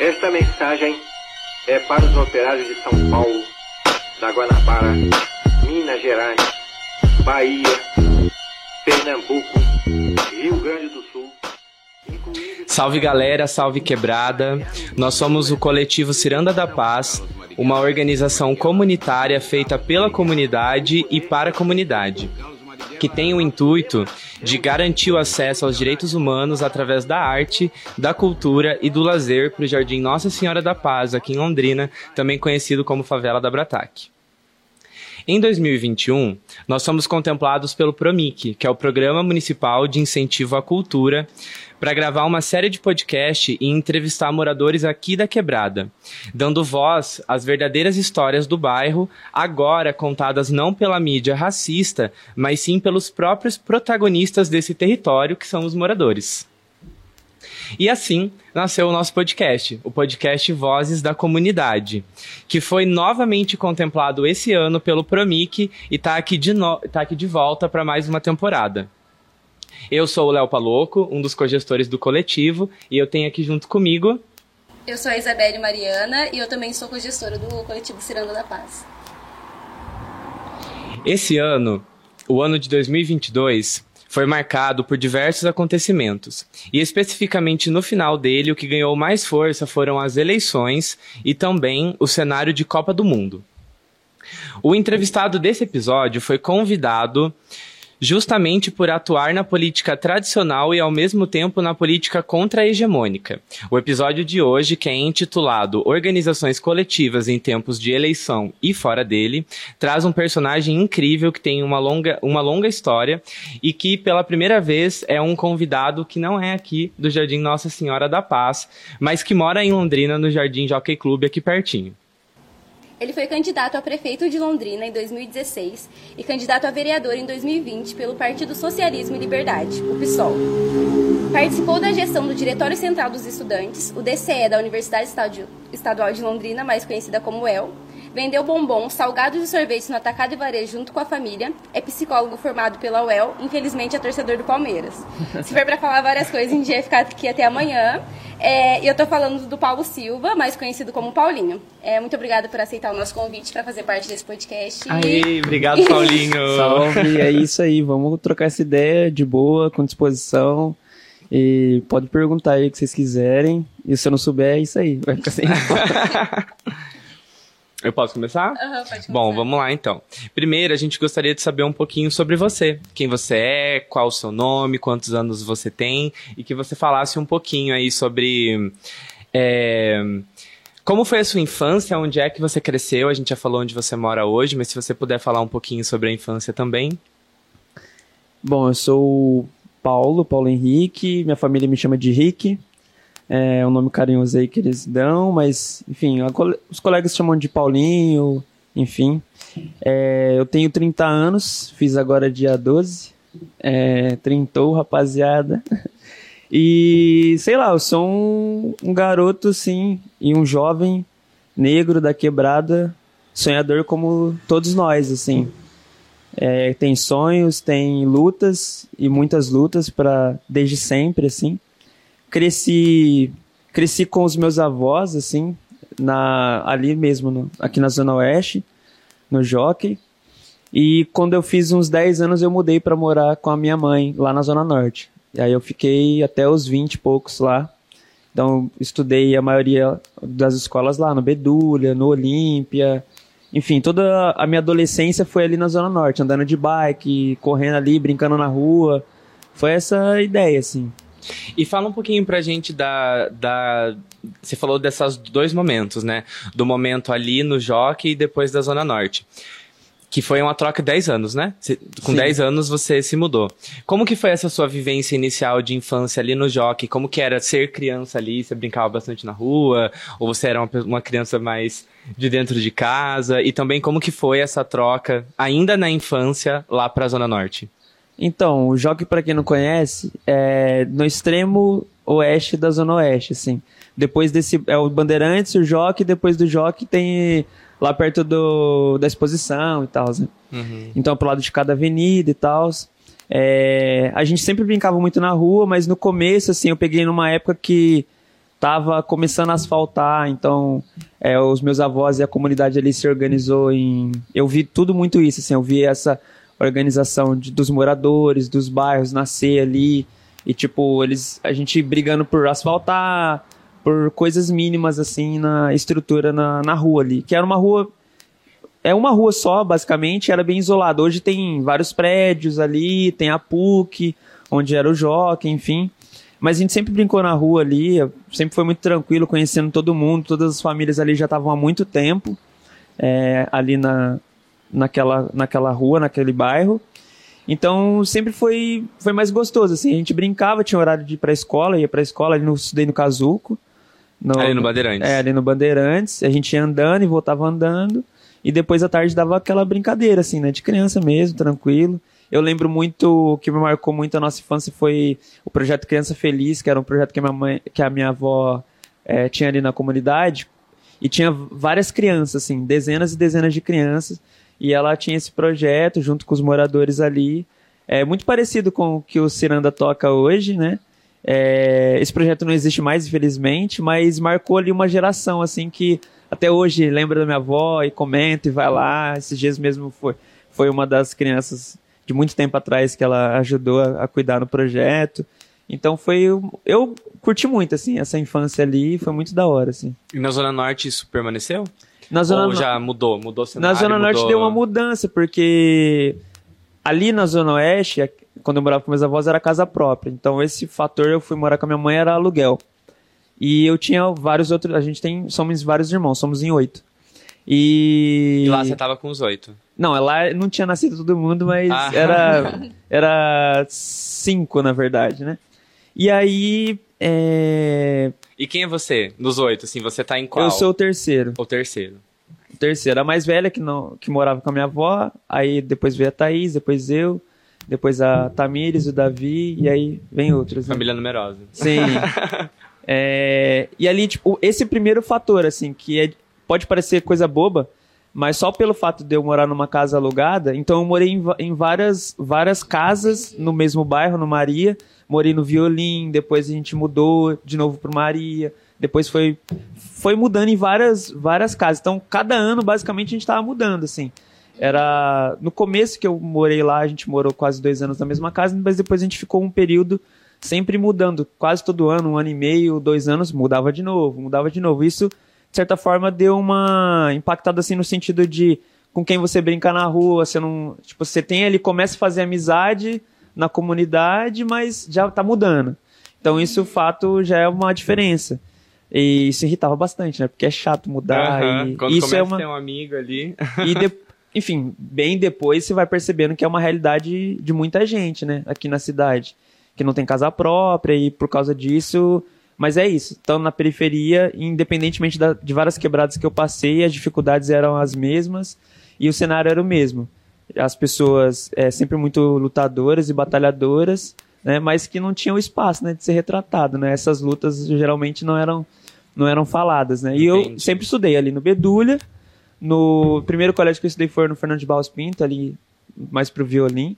Esta mensagem é para os operários de São Paulo, da Guanabara, Minas Gerais, Bahia, Pernambuco, Rio Grande do Sul. Salve galera, salve quebrada. Nós somos o coletivo Ciranda da Paz, uma organização comunitária feita pela comunidade e para a comunidade que tem o intuito de garantir o acesso aos direitos humanos através da arte, da cultura e do lazer para o Jardim Nossa Senhora da Paz, aqui em Londrina, também conhecido como Favela da Brataque. Em 2021, nós somos contemplados pelo PROMIC, que é o Programa Municipal de Incentivo à Cultura, para gravar uma série de podcast e entrevistar moradores aqui da Quebrada, dando voz às verdadeiras histórias do bairro, agora contadas não pela mídia racista, mas sim pelos próprios protagonistas desse território, que são os moradores. E assim nasceu o nosso podcast, o podcast Vozes da Comunidade, que foi novamente contemplado esse ano pelo Promic e está aqui, de no... tá aqui de volta para mais uma temporada. Eu sou o Léo Paloco, um dos cogestores do coletivo, e eu tenho aqui junto comigo. Eu sou a Isabelle Mariana e eu também sou cogestora do coletivo Ciranda da Paz. Esse ano, o ano de 2022, foi marcado por diversos acontecimentos, e especificamente no final dele, o que ganhou mais força foram as eleições e também o cenário de Copa do Mundo. O entrevistado desse episódio foi convidado justamente por atuar na política tradicional e ao mesmo tempo na política contra-hegemônica. O episódio de hoje, que é intitulado Organizações Coletivas em Tempos de Eleição e Fora dele, traz um personagem incrível que tem uma longa, uma longa história e que pela primeira vez é um convidado que não é aqui do Jardim Nossa Senhora da Paz, mas que mora em Londrina no Jardim Jockey Club aqui pertinho. Ele foi candidato a prefeito de Londrina em 2016 e candidato a vereador em 2020 pelo Partido Socialismo e Liberdade, o PSOL. Participou da gestão do Diretório Central dos Estudantes, o DCE da Universidade Estadual de Londrina, mais conhecida como UEL, vendeu bombons, salgados e sorvetes no atacado e varejo junto com a família, é psicólogo formado pela UEL, infelizmente é torcedor do Palmeiras. Se for para falar várias coisas, a gente ia ficar aqui até amanhã. É, eu estou falando do Paulo Silva, mais conhecido como Paulinho. É, muito obrigada por aceitar o nosso convite para fazer parte desse podcast. Aí, obrigado, Paulinho. Salve, é isso aí. Vamos trocar essa ideia de boa, com disposição. E pode perguntar aí o que vocês quiserem. E se eu não souber, é isso aí. Vai ficar sem. Eu posso começar? Uhum, pode começar. Bom, vamos lá então. Primeiro, a gente gostaria de saber um pouquinho sobre você. Quem você é, qual o seu nome, quantos anos você tem, e que você falasse um pouquinho aí sobre. É, como foi a sua infância? Onde é que você cresceu? A gente já falou onde você mora hoje, mas se você puder falar um pouquinho sobre a infância também. Bom, eu sou Paulo, Paulo Henrique, minha família me chama de Rick. É um nome carinhoso aí que eles dão, mas, enfim, os colegas chamam de Paulinho, enfim. É, eu tenho 30 anos, fiz agora dia 12. É, trintou, rapaziada. E, sei lá, eu sou um, um garoto, sim, e um jovem negro da quebrada, sonhador como todos nós, assim. É, tem sonhos, tem lutas e muitas lutas para desde sempre, assim cresci cresci com os meus avós assim na ali mesmo no, aqui na zona oeste no Jockey e quando eu fiz uns 10 anos eu mudei para morar com a minha mãe lá na zona norte e aí eu fiquei até os 20 e poucos lá então estudei a maioria das escolas lá no Bedulha no Olímpia enfim, toda a minha adolescência foi ali na Zona Norte, andando de bike, correndo ali, brincando na rua. Foi essa ideia, assim. E fala um pouquinho pra gente da, da. Você falou desses dois momentos, né? Do momento ali no Jockey e depois da Zona Norte. Que foi uma troca de 10 anos, né? com Sim. 10 anos você se mudou. Como que foi essa sua vivência inicial de infância ali no Jockey? Como que era ser criança ali? Você brincava bastante na rua? Ou você era uma, uma criança mais de dentro de casa? E também como que foi essa troca, ainda na infância, lá pra Zona Norte? Então, o Jockey, para quem não conhece, é no extremo oeste da Zona Oeste, assim. Depois desse, é o Bandeirantes, o Jockey, depois do Jockey tem lá perto do, da exposição e tal, né? Uhum. Então, pro lado de cada avenida e tal. É, a gente sempre brincava muito na rua, mas no começo, assim, eu peguei numa época que tava começando a asfaltar, então é, os meus avós e a comunidade ali se organizou em. Eu vi tudo muito isso, assim, eu vi essa organização de, dos moradores, dos bairros nascer ali. E, tipo, eles. A gente brigando por asfaltar, por coisas mínimas, assim, na estrutura na, na rua ali. Que era uma rua. É uma rua só, basicamente, era bem isolada. Hoje tem vários prédios ali, tem a PUC, onde era o Jockey, enfim. Mas a gente sempre brincou na rua ali, sempre foi muito tranquilo, conhecendo todo mundo, todas as famílias ali já estavam há muito tempo é, ali na, naquela, naquela rua, naquele bairro. Então sempre foi, foi mais gostoso, assim, a gente brincava, tinha horário de ir pra escola, ia pra escola, ali no, estudei no Casuco. No, ali no Bandeirantes. É, ali no Bandeirantes, a gente ia andando e voltava andando, e depois à tarde dava aquela brincadeira, assim, né, de criança mesmo, tranquilo. Eu lembro muito, o que me marcou muito a nossa infância foi o projeto Criança Feliz, que era um projeto que a minha, mãe, que a minha avó é, tinha ali na comunidade. E tinha várias crianças, assim, dezenas e dezenas de crianças. E ela tinha esse projeto junto com os moradores ali. É muito parecido com o que o Ciranda toca hoje, né? É, esse projeto não existe mais, infelizmente, mas marcou ali uma geração, assim, que até hoje lembra da minha avó e comenta e vai lá. Esses dias mesmo foi, foi uma das crianças de muito tempo atrás que ela ajudou a, a cuidar no projeto. Então foi. Eu curti muito, assim, essa infância ali, foi muito da hora, assim. E na Zona Norte isso permaneceu? Na Zona Ou já mudou? Mudou o cenário? Na Zona mudou... Norte deu uma mudança, porque ali na Zona Oeste, quando eu morava com meus avós, era casa própria. Então esse fator eu fui morar com a minha mãe era aluguel. E eu tinha vários outros. A gente tem. Somos vários irmãos, somos em oito. E... e lá você tava com os oito? Não, lá não tinha nascido todo mundo, mas ah. era, era cinco, na verdade, né? E aí. É... E quem é você, dos oito? Assim, você tá em qual? Eu sou o terceiro. O terceiro. O terceiro. A mais velha que, não, que morava com a minha avó, aí depois veio a Thaís, depois eu, depois a Tamires, o Davi, e aí vem outros. Né? Família numerosa. Sim. é... E ali, tipo, esse primeiro fator, assim, que é pode parecer coisa boba, mas só pelo fato de eu morar numa casa alugada, então eu morei em, em várias, várias casas no mesmo bairro, no Maria. Morei no Violim, depois a gente mudou de novo pro Maria, depois foi, foi mudando em várias, várias casas. Então, cada ano, basicamente, a gente estava mudando, assim. Era. No começo que eu morei lá, a gente morou quase dois anos na mesma casa, mas depois a gente ficou um período sempre mudando. Quase todo ano, um ano e meio, dois anos, mudava de novo, mudava de novo. Isso de certa forma, deu uma impactada assim no sentido de com quem você brinca na rua, você não. Tipo, você tem ali, começa a fazer amizade na comunidade, mas já tá mudando. Então, isso, o fato, já é uma diferença. E isso irritava bastante, né? Porque é chato mudar. Uhum. E Quando isso é uma... ter um amigo ali. E de... Enfim, bem depois você vai percebendo que é uma realidade de muita gente, né? Aqui na cidade. Que não tem casa própria e por causa disso mas é isso, estando na periferia, independentemente da, de várias quebradas que eu passei, as dificuldades eram as mesmas e o cenário era o mesmo. As pessoas é, sempre muito lutadoras e batalhadoras, né, mas que não tinham espaço né, de ser retratado. Né? Essas lutas geralmente não eram, não eram faladas. Né? E eu sempre estudei ali no Bedulha, no primeiro colégio que eu estudei foi no Fernando de Barros Pinto, ali mais pro violino.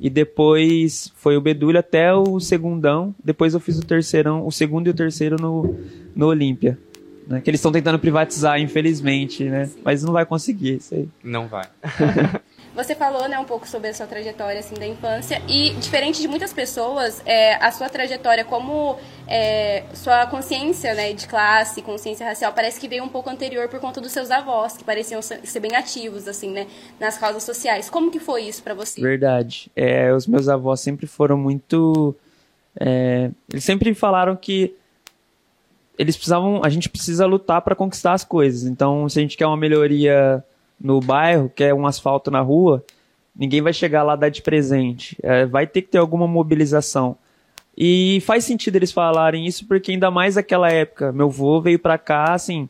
E depois foi o Bedulha até o segundão. Depois eu fiz o terceirão, o segundo e o terceiro no, no Olímpia. Né? Que eles estão tentando privatizar, infelizmente, né? Mas não vai conseguir isso aí. Não vai. Você falou, né, um pouco sobre a sua trajetória, assim, da infância. E, diferente de muitas pessoas, é, a sua trajetória como é, sua consciência, né, de classe, consciência racial, parece que veio um pouco anterior por conta dos seus avós, que pareciam ser bem ativos, assim, né, nas causas sociais. Como que foi isso para você? Verdade. É, os meus avós sempre foram muito... É, eles sempre falaram que eles precisavam... A gente precisa lutar para conquistar as coisas. Então, se a gente quer uma melhoria no bairro, quer um asfalto na rua, ninguém vai chegar lá dar de presente. É, vai ter que ter alguma mobilização. E faz sentido eles falarem isso porque ainda mais naquela época. Meu avô veio pra cá, assim,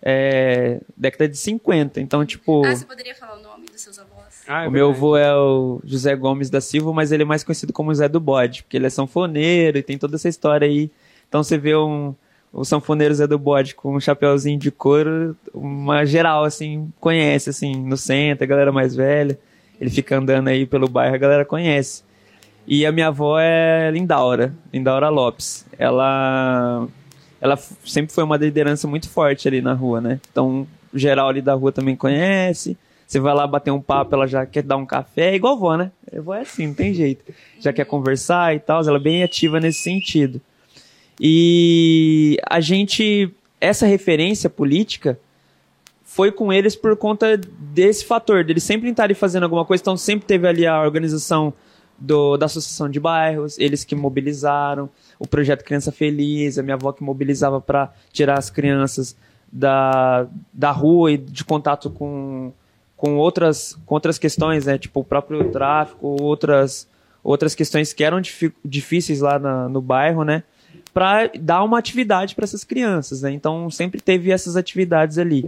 é, década de 50. Então, tipo... Ah, você poderia falar o nome dos seus avós? Ah, é o meu avô é o José Gomes da Silva, mas ele é mais conhecido como José do Bode, porque ele é sanfoneiro e tem toda essa história aí. Então você vê um, o sanfoneiro Zé do Bode com um chapéuzinho de couro, uma geral, assim, conhece, assim, no centro, a galera mais velha. Ele fica andando aí pelo bairro, a galera conhece. E a minha avó é Lindaura, Lindaura Lopes. Ela ela sempre foi uma liderança muito forte ali na rua, né? Então, geral ali da rua também conhece. Você vai lá bater um papo, ela já quer dar um café, é igual vó, né? A vó é assim, não tem jeito. Já quer conversar e tal, ela é bem ativa nesse sentido. E a gente, essa referência política foi com eles por conta desse fator, deles sempre estarem fazendo alguma coisa, então sempre teve ali a organização do, da associação de bairros, eles que mobilizaram, o projeto Criança Feliz, a minha avó que mobilizava para tirar as crianças da, da rua e de contato com, com, outras, com outras questões, né, tipo o próprio tráfico, outras, outras questões que eram difíceis lá na- no bairro, né, para dar uma atividade para essas crianças, né? Então sempre teve essas atividades ali.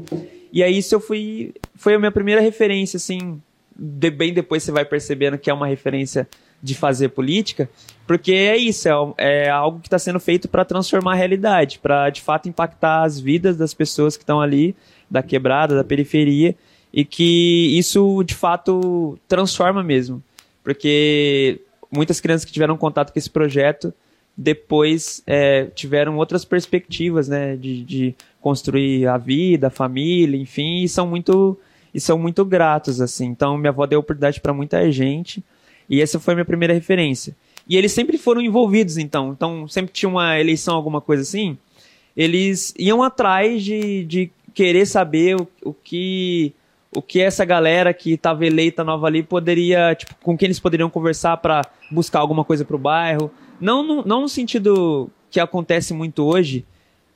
E aí isso eu fui foi a minha primeira referência assim, de- bem depois você vai percebendo que é uma referência de fazer política, porque é isso, é, é algo que está sendo feito para transformar a realidade, para de fato impactar as vidas das pessoas que estão ali, da quebrada, da periferia, e que isso de fato transforma mesmo, porque muitas crianças que tiveram contato com esse projeto depois é, tiveram outras perspectivas, né, de, de construir a vida, a família, enfim, e são muito e são muito gratos assim. Então minha avó deu oportunidade para muita gente e essa foi minha primeira referência. E eles sempre foram envolvidos, então, então sempre tinha uma eleição, alguma coisa assim, eles iam atrás de, de querer saber o, o que o que essa galera que estava eleita nova ali poderia, tipo, com quem eles poderiam conversar para buscar alguma coisa pro bairro. Não no, não no sentido que acontece muito hoje,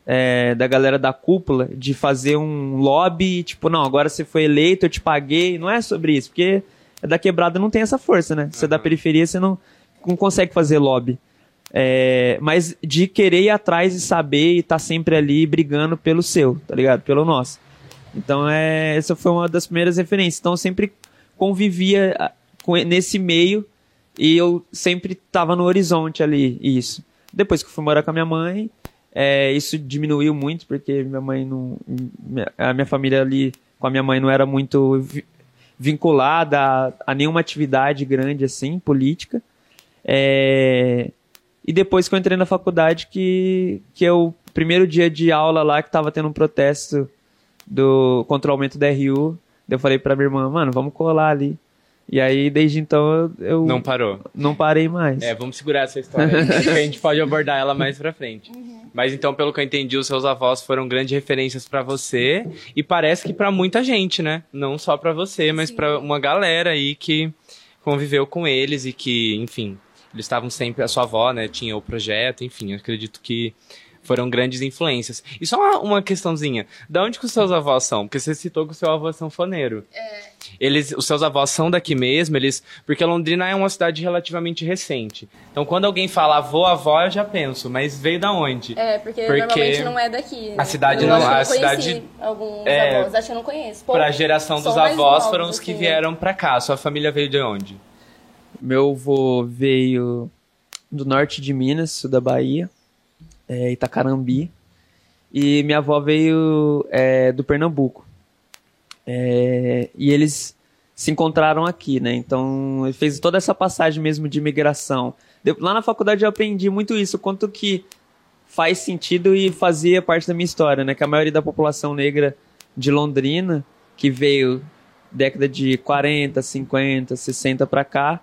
é, da galera da cúpula, de fazer um lobby, tipo, não, agora você foi eleito, eu te paguei. Não é sobre isso, porque da quebrada não tem essa força, né? Você é da periferia, você não, não consegue fazer lobby. É, mas de querer ir atrás e saber e estar sempre ali brigando pelo seu, tá ligado? Pelo nosso. Então, é, essa foi uma das primeiras referências. Então, eu sempre convivia com, nesse meio e eu sempre tava no horizonte ali, isso. Depois que eu fui morar com a minha mãe, é, isso diminuiu muito, porque minha mãe não. minha- A minha família ali com a minha mãe não era muito vi- vinculada a, a nenhuma atividade grande assim, política. É, e depois que eu entrei na faculdade, que, que eu, primeiro dia de aula lá, que tava tendo um protesto do, contra o aumento da RU, eu falei pra minha irmã, mano, vamos colar ali. E aí, desde então, eu, Não parou. não parei mais. É, vamos segurar essa história. A gente pode abordar ela mais pra frente. Mas então, pelo que eu entendi, os seus avós foram grandes referências pra você e parece que pra muita gente, né? Não só pra você, mas pra uma galera aí que conviveu com eles e que, enfim, eles estavam sempre a sua avó, né? Tinha o projeto, enfim, eu acredito que foram grandes influências. E só uma, uma questãozinha, da onde que os seus avós são? Porque você citou que o seu avô é sanfoneiro. Eles, os seus avós são daqui mesmo, eles, porque Londrina é uma cidade relativamente recente. Então, quando alguém fala avô, avó, eu já penso, mas veio da onde? É, porque, Porque normalmente não é daqui. né? a cidade eu não- acho que eu a cidade- alguns é, avós, acho que eu não conheço. Pô, Para a geração dos avós novos, foram os que assim. vieram pra cá. Sua família veio de onde? Meu avô veio do norte de Minas, sul da Bahia, é, Itacarambi. E minha avó veio é, do Pernambuco. É, e eles se encontraram aqui, né? Então, ele fez toda essa passagem mesmo de imigração. Lá na faculdade eu aprendi muito isso, quanto que faz sentido e fazia parte da minha história, né? Que a maioria da população negra de Londrina, que veio década de 40, 50, 60 para cá,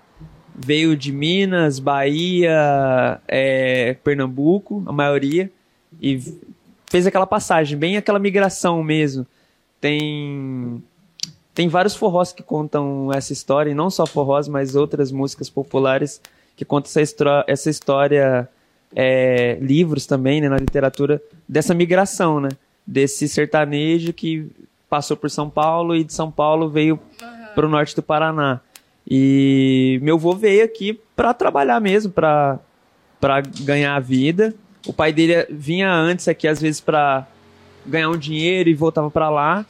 veio de Minas, Bahia, é, Pernambuco, a maioria, e fez aquela passagem, bem aquela migração mesmo. Tem tem vários forrós que contam essa história, e não só forrós, mas outras músicas populares que contam essa, essa história, é, livros também, né, na literatura, dessa migração, né? Desse sertanejo que passou por São Paulo e de São Paulo veio para o norte do Paraná. E meu avô veio aqui para trabalhar mesmo, para para ganhar a vida. O pai dele vinha antes aqui às vezes para ganhar um dinheiro e voltava para lá,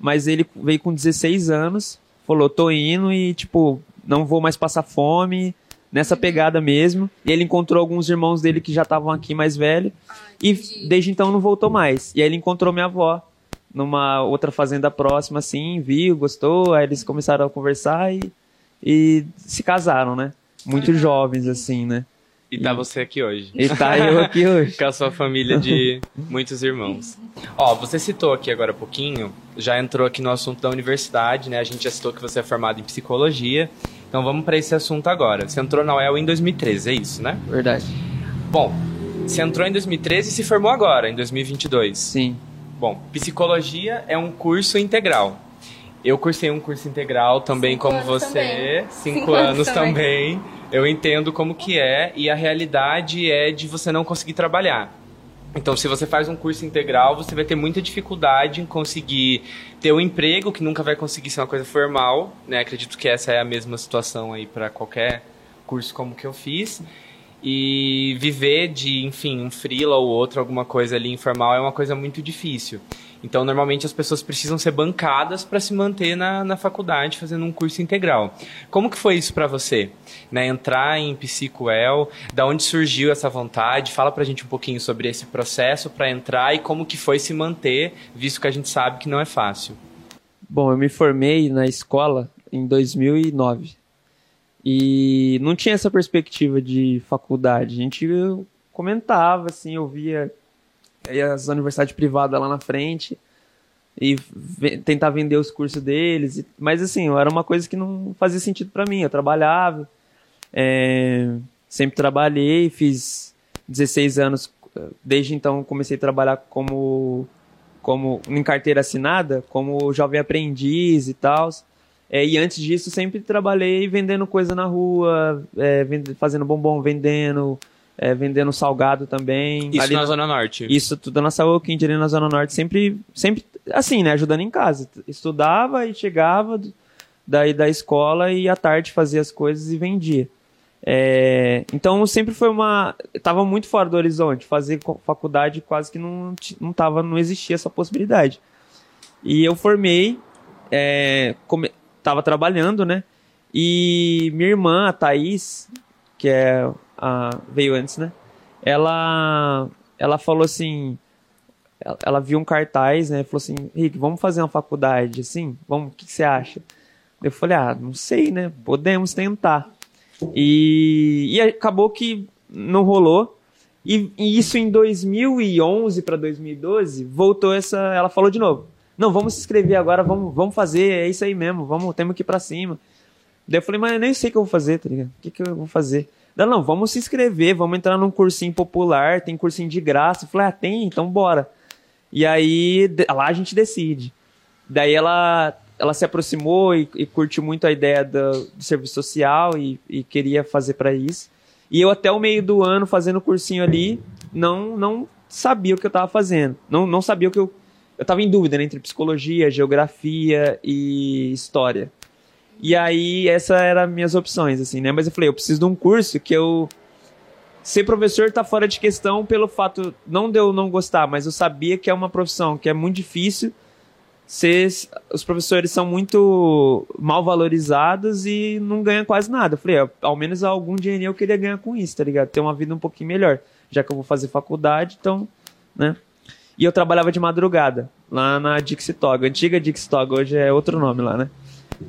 mas ele veio com 16 anos, falou: "Tô indo e tipo, não vou mais passar fome". Nessa pegada mesmo. E ele encontrou alguns irmãos dele que já estavam aqui mais velhos. e desde então não voltou mais. E aí ele encontrou minha avó numa outra fazenda próxima, assim, viu, gostou, aí eles começaram a conversar e, e se casaram, né? Muito jovens, assim, né? E tá você aqui hoje. E tá eu aqui hoje. Com a sua família de muitos irmãos. Ó, você citou aqui agora há pouquinho, já entrou aqui no assunto da universidade, né? A gente já citou que você é formado em psicologia. Então vamos para esse assunto agora. Você entrou na UEL em 2013, é isso, né? Verdade. Bom, você entrou em 2013 e se formou agora, em 2022. Sim. Bom, psicologia é um curso integral. Eu cursei um curso integral também Cinco como você, também. cinco, Cinco anos, anos também. Eu entendo como que é e a realidade é de você não conseguir trabalhar. Então, se você faz um curso integral, você vai ter muita dificuldade em conseguir ter um emprego, que nunca vai conseguir ser uma coisa formal, né? Acredito que essa é a mesma situação aí para qualquer curso como que eu fiz. E viver de, enfim, um freela ou outro, alguma coisa ali informal é uma coisa muito difícil. Então, normalmente as pessoas precisam ser bancadas para se manter na, na faculdade fazendo um curso integral. Como que foi isso para você? Né, entrar em Psicoel, da onde surgiu essa vontade? Fala pra gente um pouquinho sobre esse processo para entrar e como que foi se manter, visto que a gente sabe que não é fácil. Bom, eu me formei na escola em 2009. E não tinha essa perspectiva de faculdade. A gente comentava, assim, eu via as universidades privadas lá na frente e tentar vender os cursos deles. Mas, assim, era uma coisa que não fazia sentido para mim. Eu trabalhava, é, sempre trabalhei, fiz 16 anos. Desde então comecei a trabalhar como, como em carteira assinada, como jovem aprendiz e tal. É, e antes disso, sempre trabalhei vendendo coisa na rua, é, fazendo bombom, vendendo, é, vendendo salgado também. Isso ali na Zona Norte? Isso tudo na Saúde, ali na Zona Norte, sempre, sempre assim, né, ajudando em casa. Estudava e chegava daí da escola e à tarde fazia as coisas e vendia. É, então sempre foi uma. Tava muito fora do horizonte. Fazer faculdade quase que não, não, tava, não existia essa possibilidade. E eu formei, é, come, tava trabalhando, né? E minha irmã, a Thaís, que é a, veio antes, né? Ela, ela falou assim, ela, ela viu um cartaz, né? Falou assim, Rick, vamos fazer uma faculdade, assim? Vamos, o que, você acha? Eu falei, ah, não sei, né? Podemos tentar. E, e acabou que não rolou. E, e isso em 2011 para 2012 voltou essa. Ela falou de novo. Não, vamos se inscrever agora, vamos, vamos fazer, é isso aí mesmo, vamos, temos que ir pra cima. Daí eu falei, mas eu nem sei o que eu vou fazer, tá ligado? O que, que eu vou fazer? Não, não, vamos se inscrever, vamos entrar num cursinho popular, tem cursinho de graça. Eu falei, ah, tem? Então bora. E aí, lá a gente decide. Daí ela, ela se aproximou e, e curtiu muito a ideia do, do serviço social e, e queria fazer para isso. E eu até o meio do ano, fazendo o cursinho ali, não, não sabia o que eu estava fazendo. Não, não sabia o que eu eu estava em dúvida né, entre psicologia, geografia e história. E aí, essas eram minhas opções, assim, né? Mas eu falei, eu preciso de um curso que eu... Ser professor tá fora de questão pelo fato, não de eu não gostar, mas eu sabia que é uma profissão que é muito difícil. Ser, os professores são muito mal valorizados e não ganham quase nada. Eu falei, ao menos algum dinheiro eu queria ganhar com isso, tá ligado? Ter uma vida um pouquinho melhor. Já que eu vou fazer faculdade, então, né? E eu trabalhava de madrugada, lá na Dixitog. Antiga Dixitog, hoje é outro nome lá, né?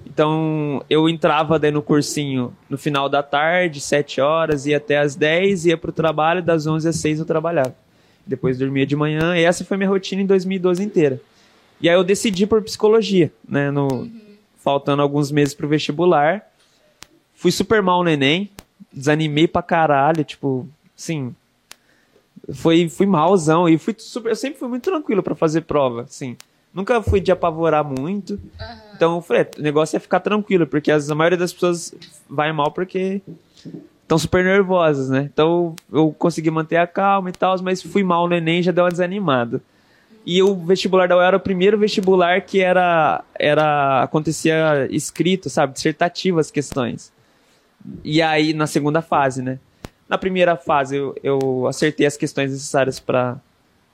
Então, eu entrava daí no cursinho no final da tarde, 7 horas, ia até as 10, ia pro trabalho, das 11 às 6 eu trabalhava. Depois dormia de manhã, e essa foi minha rotina em 2012 inteira. E aí eu decidi por psicologia, né? No, uhum. Faltando alguns meses pro vestibular. Fui super mal no Enem, desanimei pra caralho, tipo, sim, foi fui malzão e fui super, eu sempre fui muito tranquilo para fazer prova, assim. Nunca fui de apavorar muito. Uhum. Então eu falei, o negócio é ficar tranquilo, porque as, a maioria das pessoas vai mal porque estão super nervosas, né? Então eu consegui manter a calma e tal, mas fui mal no Enem já deu uma desanimada. E o vestibular da UEL era o primeiro vestibular que era, era acontecia escrito, sabe, dissertativo as questões. E aí na segunda fase, né? Na primeira fase, eu, eu acertei as questões necessárias para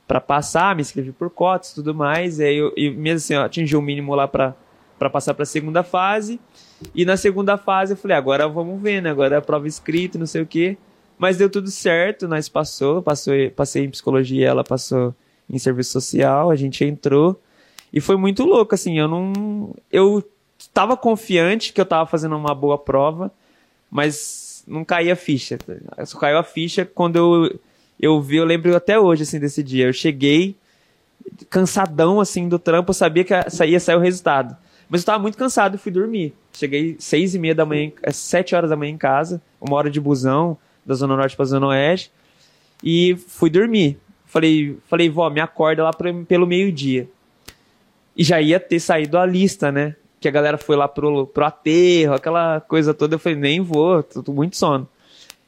para passar, me inscrevi por cotas e tudo mais, e aí eu, mesmo assim, atingi o mínimo lá para passar para a segunda fase. E na segunda fase eu falei, agora vamos ver, né? Agora é a prova escrita, não sei o quê. Mas deu tudo certo, nós passou, passou, passei em psicologia, ela passou em serviço social, a gente entrou. E foi muito louco, assim, eu não. Eu estava confiante que eu estava fazendo uma boa prova, mas não caía a ficha. Só caiu a ficha quando eu, eu vi, eu lembro até hoje, assim, desse dia. Eu cheguei cansadão, assim, do trampo, eu sabia que ia sair o resultado. Mas eu tava muito cansado fui dormir. Cheguei seis e meia da manhã, é, sete horas da manhã em casa, uma hora de busão, da Zona Norte pra Zona Oeste, e fui dormir. Falei, falei, vó, me acorda lá pelo meio-dia. E já ia ter saído a lista, né? Que a galera foi lá pro, pro aterro, aquela coisa toda. Eu falei, nem vou, tô, tô muito sono.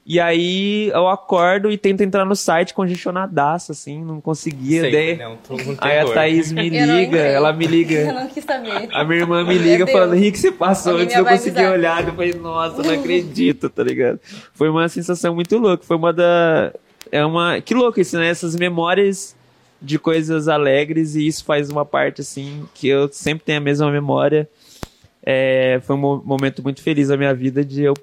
E aí eu acordo e tento entrar no site congestionadaço, assim, não conseguia. Sei, daí... não, com Aí a. Thaís me Eu liga, ela me Eu liga. não quis saber. A minha irmã me liga falando, Henrique, você passou antes eu consegui avisar. olhar. Eu falei, nossa, não acredito, tá ligado? Foi uma sensação muito louca. Foi uma da. É uma. Que louco isso, né? Essas memórias de coisas alegres e isso faz uma parte, assim, que eu sempre tenho a mesma memória. É, foi um mo- momento muito feliz da minha vida de eu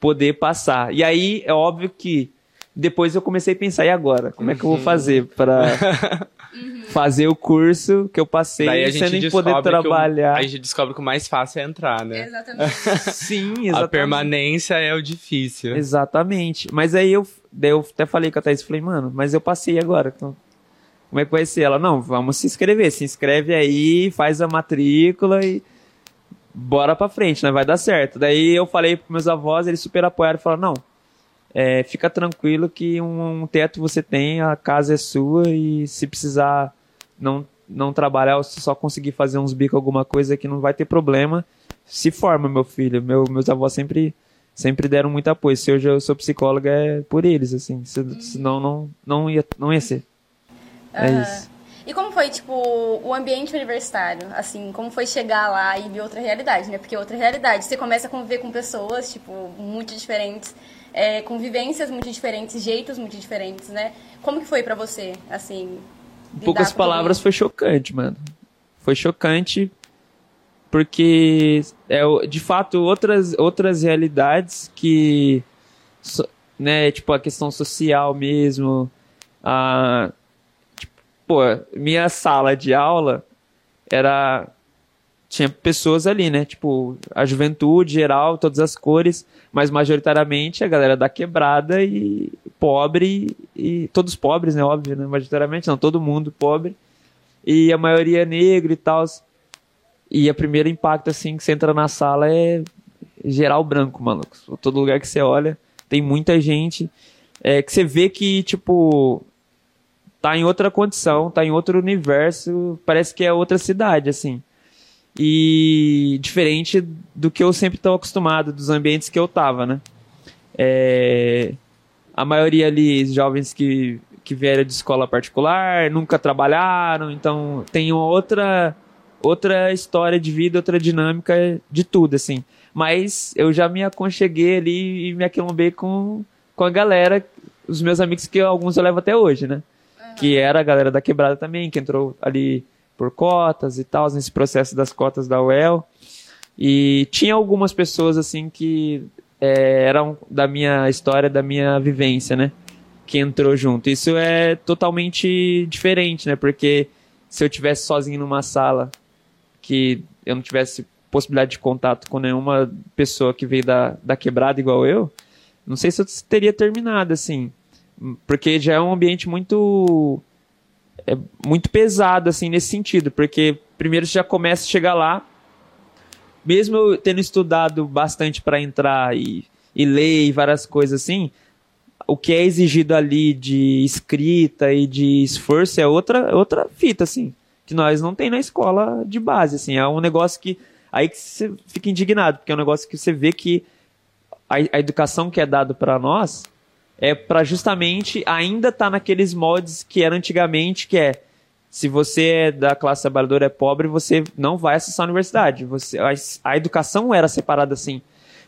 poder passar. E aí, é óbvio que depois eu comecei a pensar, e agora? Como é que eu Uhum. vou fazer para fazer o curso que eu passei Daí a sem poder que o- trabalhar? a gente descobre que o mais fácil é entrar, né? Exatamente. Sim, A exatamente. permanência é o difícil. Exatamente. Mas aí eu, daí eu até falei com a Thaís, falei, mano, mas eu passei agora. então, como é que vai ser? Ela, não, vamos se inscrever. Se inscreve aí, faz a matrícula e bora pra frente, né? Vai dar certo. Daí eu falei pros meus avós, eles super apoiaram e falaram, não, é, fica tranquilo que um, um teto você tem, a casa é sua e se precisar não, não trabalhar ou se só conseguir fazer uns bicos, alguma coisa que não vai ter problema, se forma, meu filho. Meu, meus avós sempre sempre deram muito apoio. Se hoje eu sou psicóloga é por eles, assim. Se, senão não, não, ia, não ia ser. É Aham. isso. E como foi, tipo, o ambiente universitário? Assim, como foi chegar lá e ver outra realidade, né? Porque outra realidade. Você começa a conviver com pessoas, tipo, muito diferentes, é, com vivências muito diferentes, jeitos muito diferentes, né? Como que foi pra você, assim? Em poucas palavras foi chocante, mano. Foi chocante porque é de fato outras outras realidades que né, tipo a questão social mesmo, a pô, minha sala de aula era tinha pessoas ali, né? Tipo, a juventude geral, todas as cores, mas majoritariamente a galera da quebrada e pobre e todos pobres, né? Óbvio, né? Majoritariamente não, todo mundo pobre e a maioria negro e tal. E o primeiro impacto assim que você entra na sala é geral branco, maluco. Todo lugar que você olha tem muita gente é, que você vê que tipo tá em outra condição, tá em outro universo, parece que é outra cidade assim e diferente do que eu sempre estou acostumado, dos ambientes que eu tava, né? É, a maioria ali, jovens que, que vieram de escola particular, nunca trabalharam, então tem uma outra, outra história de vida, outra dinâmica de tudo, assim. Mas eu já me aconcheguei ali e me aquilombei com, com a galera, os meus amigos que alguns eu levo até hoje, né? Que era a galera da quebrada também, que entrou ali por cotas e tal, nesse processo das cotas da UEL. E tinha algumas pessoas assim que é, eram da minha história, da minha vivência, né? Que entrou junto. Isso é totalmente diferente, né? Porque se eu tivesse sozinho numa sala que eu não tivesse possibilidade de contato com nenhuma pessoa que veio da, da quebrada igual eu, não sei se eu teria terminado assim. Porque já é um ambiente muito é muito pesado assim nesse sentido, porque primeiro você já começa a chegar lá, mesmo eu tendo estudado bastante para entrar e, e ler e várias coisas assim, o que é exigido ali de escrita e de esforço é outra outra fita assim, que nós não tem na escola de base assim, é um negócio que aí que você fica indignado, porque é um negócio que você vê que a, a educação que é dado para nós é para justamente ainda estar naqueles moldes que era antigamente, que é se você é da classe trabalhadora é pobre, você não vai acessar a universidade. Você, a, a educação era separada assim.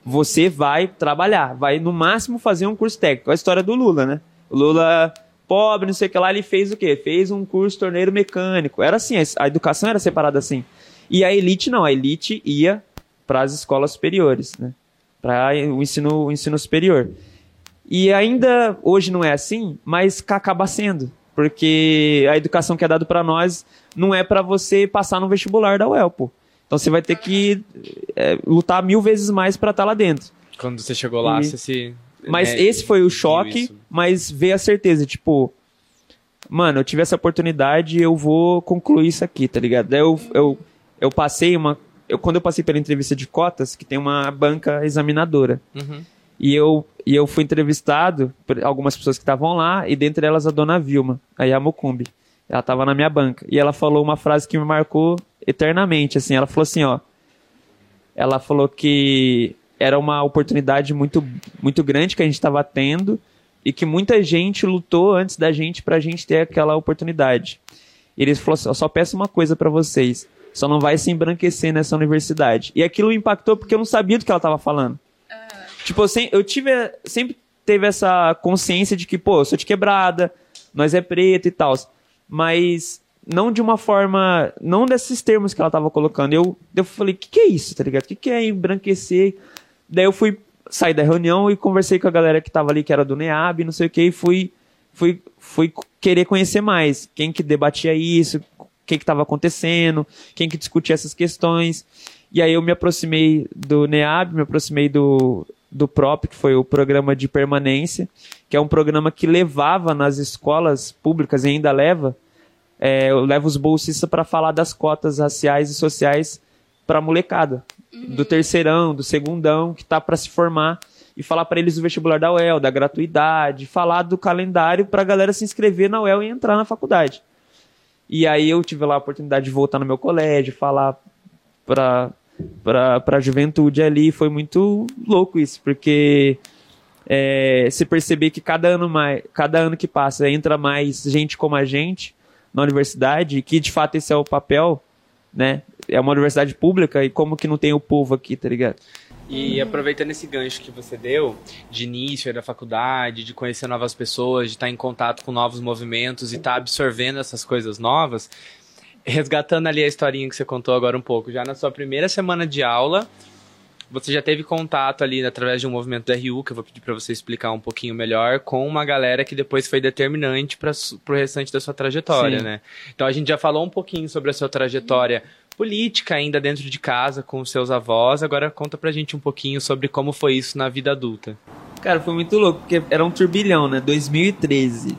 Você vai trabalhar, vai no máximo fazer um curso técnico. A história do Lula, né? O Lula, pobre, não sei o que lá, ele fez o quê? Fez um curso torneiro mecânico. Era assim, a educação era separada assim. E a elite não, a elite ia para as escolas superiores, né? Para o ensino, o ensino superior. E ainda hoje não é assim, mas acaba sendo. Porque a educação que é dada para nós não é para você passar no vestibular da UEL, pô. Então você vai ter que é, lutar mil vezes mais para estar lá dentro. Quando você chegou lá, E- você se Mas né, esse foi o choque, isso. mas veio a certeza, tipo, mano, eu tive essa oportunidade, eu vou concluir isso aqui, tá ligado? Daí eu, eu, eu passei uma. Eu, quando eu passei pela entrevista de cotas, que tem uma banca examinadora. Uhum. E eu, e eu fui entrevistado por algumas pessoas que estavam lá, e dentre elas a dona Vilma, a Yamukumbi. Ela tava na minha banca. E ela falou uma frase que me marcou eternamente, assim. Ela falou assim, ó. Ela falou que era uma oportunidade muito, muito grande que a gente estava tendo e que muita gente lutou antes da gente pra gente ter aquela oportunidade. E ele falou assim, eu só peço uma coisa pra vocês. Só não vai se embranquecer nessa universidade. E aquilo impactou porque eu não sabia do que ela tava falando. Tipo, eu, sem- eu tive, sempre teve essa consciência de que, pô, eu sou de quebrada, nós é preto e tal. Mas não de uma forma, não desses termos que ela tava colocando. Eu, eu falei, o que, que é isso, tá ligado? O que, que é embranquecer? Daí eu fui sair da reunião e conversei com a galera que tava ali, que era do NEAB, não sei o que, e fui, fui, fui querer conhecer mais. Quem que debatia isso, o que que tava acontecendo, quem que discutia essas questões. E aí eu me aproximei do NEAB, me aproximei do, do PROP, que foi o programa de permanência, que é um programa que levava nas escolas públicas e ainda leva, é, leva os bolsistas para falar das cotas raciais e sociais para molecada, do terceirão, do segundão, que tá para se formar e falar para eles do vestibular da UEL, da gratuidade, falar do calendário para a galera se inscrever na UEL e entrar na faculdade. E aí eu tive lá a oportunidade de voltar no meu colégio, falar para para a juventude ali, foi muito louco isso, porque é, se perceber que cada ano mais, cada ano que passa entra mais gente como a gente na universidade, que de fato esse é o papel, né? É uma universidade pública e como que não tem o povo aqui, tá ligado? E aproveitando esse gancho que você deu, de início da faculdade, de conhecer novas pessoas, de estar em contato com novos movimentos e estar absorvendo essas coisas novas, resgatando ali a historinha que você contou agora um pouco, já na sua primeira semana de aula, você já teve contato ali através de um movimento da RU, que eu vou pedir para você explicar um pouquinho melhor, com uma galera que depois foi determinante para o restante da sua trajetória, Sim. né? Então a gente já falou um pouquinho sobre a sua trajetória política ainda dentro de casa com os seus avós. Agora conta pra gente um pouquinho sobre como foi isso na vida adulta. Cara, foi muito louco, porque era um turbilhão, né? 2013.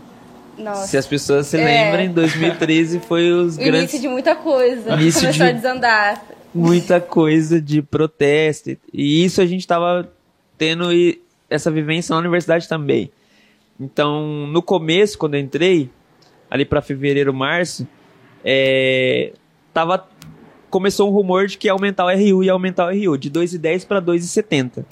Nossa. Se as pessoas se É. lembrem, 2013 foi os O grandes início de muita coisa. Início Começou de- a desandar. muita coisa de protesto. E isso a gente tava tendo e- essa vivência na universidade também. Então, no começo, quando eu entrei, ali para fevereiro, março, é, tava, começou um rumor de que ia aumentar o RU e ia aumentar o RU, de 2,10 para 2,70.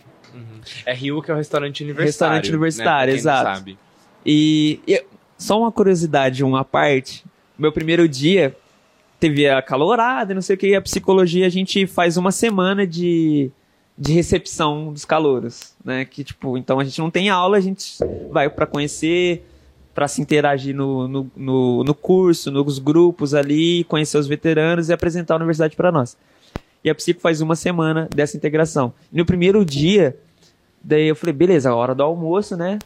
É Rio que é o restaurante universitário. Restaurante universitário, né? Exato. sabe. E, e só uma curiosidade, uma parte. Meu primeiro dia teve a calorada, não sei o que, a psicologia a gente faz uma semana de, de recepção dos calouros, né? Que tipo, então a gente não tem aula, a gente vai para conhecer, para se interagir no, no, no, no curso, nos grupos ali, conhecer os veteranos e apresentar a universidade para nós. E a psico faz uma semana dessa integração. E no primeiro dia, daí eu falei, beleza, hora do almoço, né?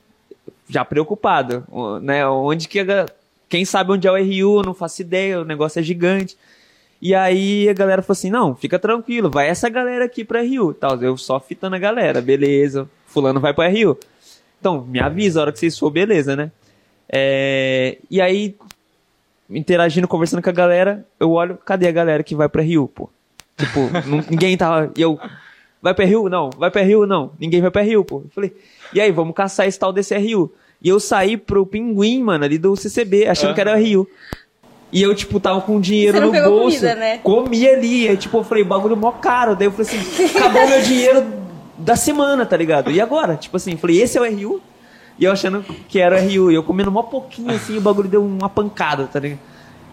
Já preocupado, né? Onde que a, quem sabe onde é o RU, não faço ideia, o negócio é gigante. E aí a galera falou assim: "Não, fica tranquilo, vai essa galera aqui pra RU". Tal, eu só fitando a galera, beleza. Fulano vai pra RU. Então, me avisa a hora que vocês for, beleza, né? É, e aí interagindo, conversando com a galera, eu olho, cadê a galera que vai pra Rio, pô? Tipo, ninguém tava. E eu, vai pra Rio? Não. Vai pra Rio? Não. Ninguém vai pra Rio, pô. Eu falei, e aí, vamos caçar esse tal desse Rio. E eu saí pro Pinguim, mano, ali do CCB, achando que era Rio. E eu, tipo, tava com dinheiro Você não no pegou bolso. comida, né? Comi ali. Aí, tipo, eu falei, bagulho mó caro. Daí eu falei assim, acabou meu dinheiro da semana, tá ligado? E agora? Tipo assim, falei, esse é o RU? E eu achando que era o RU. E eu comendo mó pouquinho, assim, o bagulho deu uma pancada, tá ligado?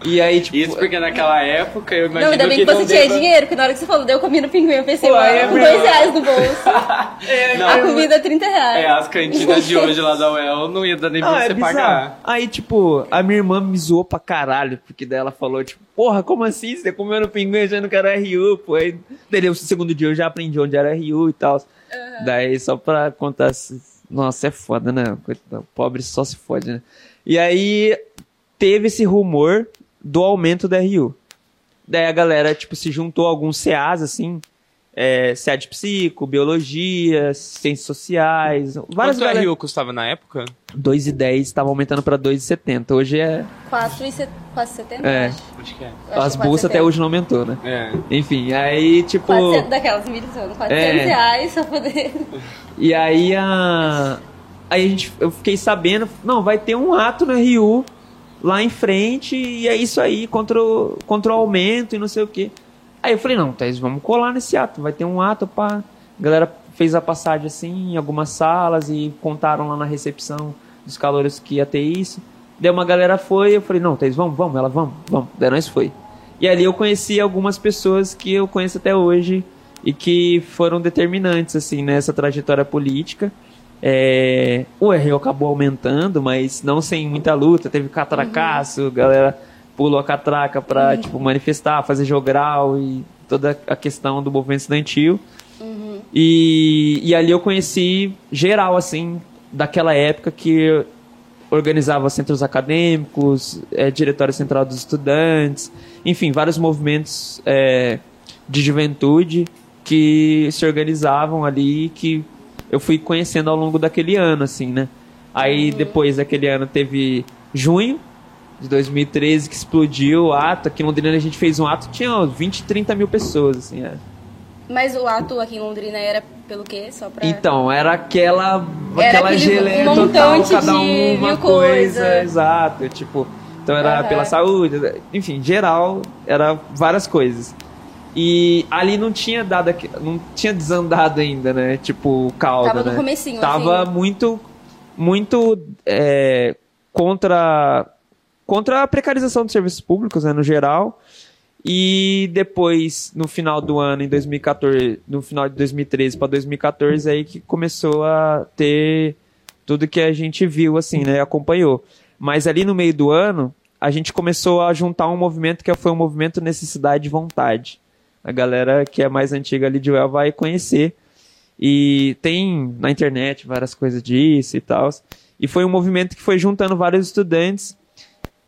E aí, tipo... Isso porque naquela época eu imagino Não, ainda bem que, que você tinha deva- dinheiro, porque na hora que você falou, daí eu comi no pinguim, eu pensei, Pô, é com dois reais no bolso. Não, a comida é 30 reais. É, as cantinas de hoje lá da UEL não ia dar nem pra Ah, você é pagar. Aí, tipo, a minha irmã me zoou pra caralho, porque daí ela falou, tipo, porra, como assim? Você comeu no pinguim achando que era RU, pô. Aí, daí, o segundo dia eu já aprendi onde era RU e tal. Daí, só pra contar... Nossa, é foda, né? Coitado, pobre só se fode, né? E aí, teve esse rumor do aumento da RU. Daí a galera, tipo, se juntou a alguns CAs, assim, é, SEAD Psico, Biologia, Ciências Sociais, várias Quanto a galera... Rio custava na época? 2,10 estava aumentando para 2,70. Hoje é. 4,70, É. acho. Que é. As bolsas até 4,70. hoje não aumentou, né? É. Enfim, aí tipo. 400, daquelas militando, 400 É. reais pra poder. E aí a. Aí a gente, eu fiquei sabendo, não, vai ter um ato na Rio lá em frente e é isso aí, contra o, contra o aumento e não sei o quê. Aí eu falei, não, Thaís, vamos colar nesse ato, vai ter um ato pá. A galera fez a passagem assim em algumas salas e contaram lá na recepção dos calouros que ia ter isso. Daí uma galera foi, eu falei, não, Thaís, vamos, vamos, ela, vamos, vamos. Daí nós foi. E ali eu conheci algumas pessoas que eu conheço até hoje e que foram determinantes, assim, nessa trajetória política. É, o RU acabou aumentando, mas não sem muita luta. Teve catracaço, galera pulou a catraca pra, tipo, manifestar, fazer jogral e toda a questão do movimento estudantil. E, e ali eu conheci geral, assim, daquela época que organizava centros acadêmicos, é, diretório central dos estudantes, enfim, vários movimentos é, de juventude que se organizavam ali, que eu fui conhecendo ao longo daquele ano, assim, né? Aí depois daquele ano teve junho de 2013 que explodiu o ato. Aqui em Londrina a gente fez um ato, tinha ó, 20, 30 mil pessoas, assim, é. Mas o ato aqui em Londrina era pelo quê? Só pra. Então, era aquela, Era aquela geleia montante total, cada de um uma coisa, coisa. exato, tipo, então era Aham. pela saúde, enfim, geral, era várias coisas. E ali não tinha dado, não tinha desandado ainda, né, tipo, o caldo, Tava no né? comecinho, Tava assim. muito, muito é, contra, contra a precarização dos serviços públicos, né, no geral, e depois, no final do ano, em 2014, no final de 2013 para 2014, aí que começou a ter tudo que a gente viu, assim, né? Acompanhou. Mas ali no meio do ano, a gente começou a juntar um movimento que foi um movimento Necessidade e Vontade. A galera que é mais antiga ali de UEL vai conhecer. E tem na internet várias coisas disso e tal. E foi um movimento que foi juntando vários estudantes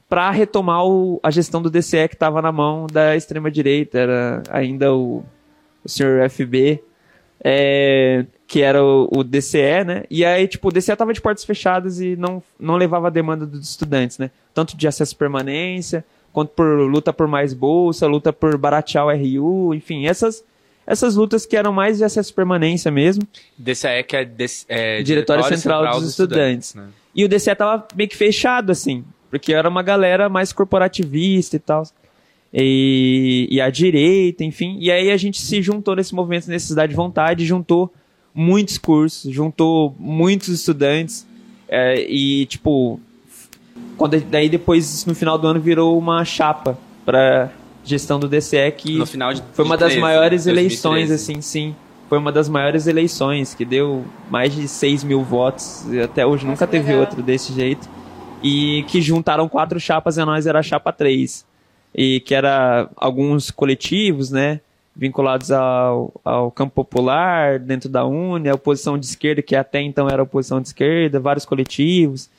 para retomar o- a gestão do DCE que estava na mão da extrema-direita. Era ainda o, o senhor FB, é, que era o, o DCE, né? E aí, tipo, o DCE tava de portas fechadas e não, não levava a demanda dos estudantes, né? Tanto de acesso à permanência, quanto por luta por mais bolsa, luta por baratear o RU, enfim, essas, essas lutas que eram mais de acesso à permanência mesmo. DCE que é, des- é Diretório Central dos Estudantes. né? E o DCE tava meio que fechado, assim, porque era uma galera mais corporativista e tal. E, e a direita, enfim. E aí a gente se juntou nesse movimento de necessidade e vontade, juntou muitos cursos, juntou muitos estudantes. é, e, tipo, quando, daí depois, no final do ano, virou uma chapa para gestão do DCE que No final de foi uma de das 13, maiores 2013. eleições, assim, sim. Foi uma das maiores eleições, que deu mais de 6 mil votos. E até hoje nunca que teve legal. outro desse jeito. E que juntaram quatro chapas e nós era a chapa 3. E que era alguns coletivos, né? Vinculados ao, ao campo popular, dentro da UNE, a oposição de esquerda, que até então era oposição de esquerda, vários coletivos.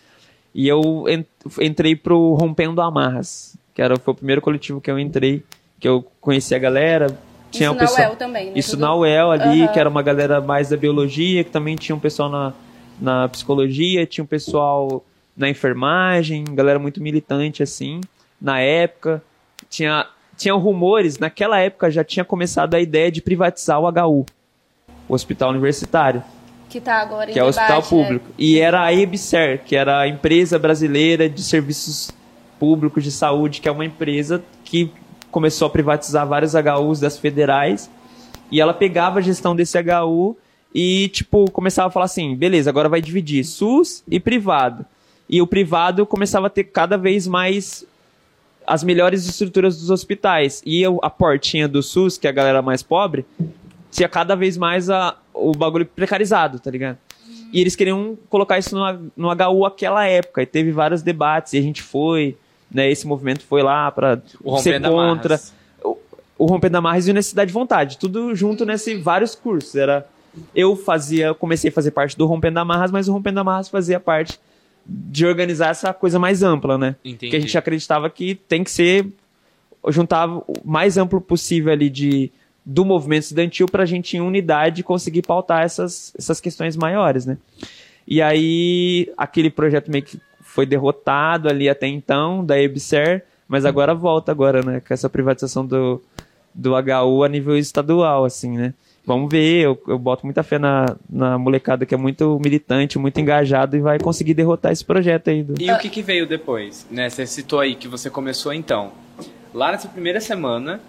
E eu en- entrei pro Rompendo Amarras, que era, foi o primeiro coletivo que eu entrei, que eu conheci a galera. Tinha Isso o na pessoal, UEL também, né? Isso Tudo- na UEL ali, Aham. que era uma galera mais da biologia, que também tinha um pessoal na, na psicologia, tinha um pessoal na enfermagem, galera muito militante assim, na época. Tinha, tinha rumores, naquela época já tinha começado a ideia de privatizar o HU, o hospital universitário Que tá agora em que é o hospital né? público. E era a EBSER, que era a empresa brasileira de serviços públicos de saúde, que é uma empresa que começou a privatizar vários HUs das federais. E ela pegava a gestão desse HU e, tipo, começava a falar assim: beleza, agora vai dividir SUS e privado. E o privado começava a ter cada vez mais as melhores estruturas dos hospitais. E a portinha do SUS, que é a galera mais pobre, tinha cada vez mais a, o bagulho precarizado, tá ligado? E eles queriam colocar isso no, no HU aquela época, e teve vários debates, e a gente foi, né, esse movimento foi lá pra O ser contra o, o Rompendo Amarras e o Necessidade de Vontade, tudo junto nesse vários cursos, era eu fazia, comecei a fazer parte do Rompendo Amarras, mas o Rompendo Amarras fazia parte de organizar essa coisa mais ampla, né? Entendi. Que a gente acreditava que tem que ser juntar o mais amplo possível ali de do movimento estudantil para a gente, em unidade, conseguir pautar essas, essas questões maiores, né? E aí, aquele projeto meio que foi derrotado ali até então, da EBSER, mas agora volta agora, né? Com essa privatização do, do HU a nível estadual, assim, né? Vamos ver, eu, eu boto muita fé na, na molecada que é muito militante, muito engajado e vai conseguir derrotar esse projeto aí. Do... E o que, que veio depois? Né? Você citou aí que você começou então. Lá nessa primeira semana,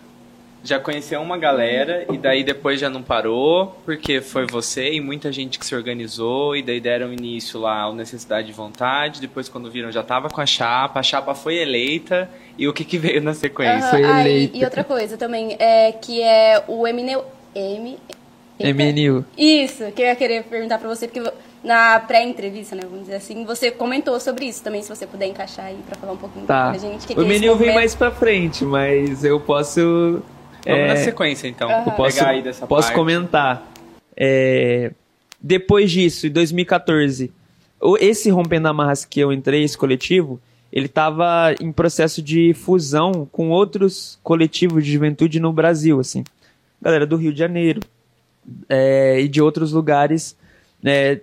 já conheceu uma galera e daí depois já não parou, porque foi você e muita gente que se organizou e daí deram início lá ao Necessidade de Vontade, depois quando viram já tava com a chapa, a chapa foi eleita e o que que veio na sequência? Aham, Foi ah, e- eleito. e, outra coisa também, é que é o MNU... M... MNU. Isso, que eu ia querer perguntar pra você, porque na pré-entrevista, né, vamos dizer assim, você comentou sobre isso também, se você puder encaixar aí pra falar um pouquinho Tá. pra gente. Que o é menino vem mais pra frente, mas eu posso. Vamos é, na sequência então. Aham. eu posso, Pegar aí dessa posso parte. comentar. É, depois disso, em 2014, o- esse Rompendo Amarras que eu entrei, esse coletivo, ele estava em processo de fusão com outros coletivos de juventude no Brasil, assim. Galera do Rio de Janeiro é, e de outros lugares. né,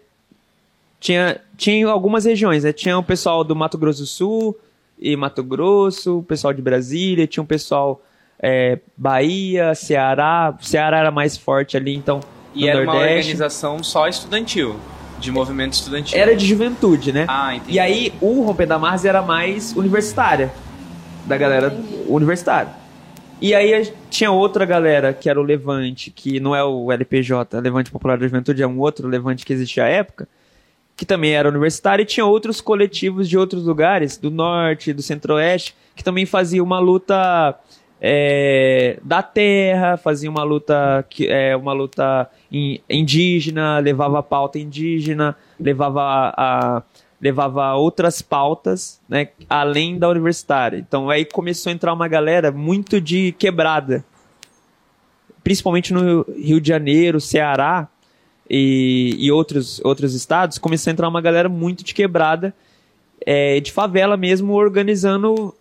tinha, tinha algumas regiões, né? Tinha o pessoal do Mato Grosso do Sul e Mato Grosso, o pessoal de Brasília, tinha um pessoal é, Bahia, Ceará. Ceará era mais forte ali, então. E no era uma Nordeste. organização só estudantil, de movimento estudantil. Era de juventude, né? Ah, entendi. E aí o Romper da Mars era mais universitária. Da galera Entendi. universitária. E aí tinha outra galera, que era o Levante, que não é o LPJ, Levante Popular da Juventude, é um outro Levante que existia à época, que também era universitário, e tinha outros coletivos de outros lugares, do norte, do centro-oeste, que também faziam uma luta é, da terra, fazia uma luta que é uma luta in- indígena, levava a pauta indígena, levava a, levava outras pautas, né, além da universitária. Então aí começou a entrar uma galera muito de quebrada, principalmente no Rio de Janeiro, Ceará e, e outros outros estados, começou a entrar uma galera muito de quebrada, é, de favela mesmo, organizando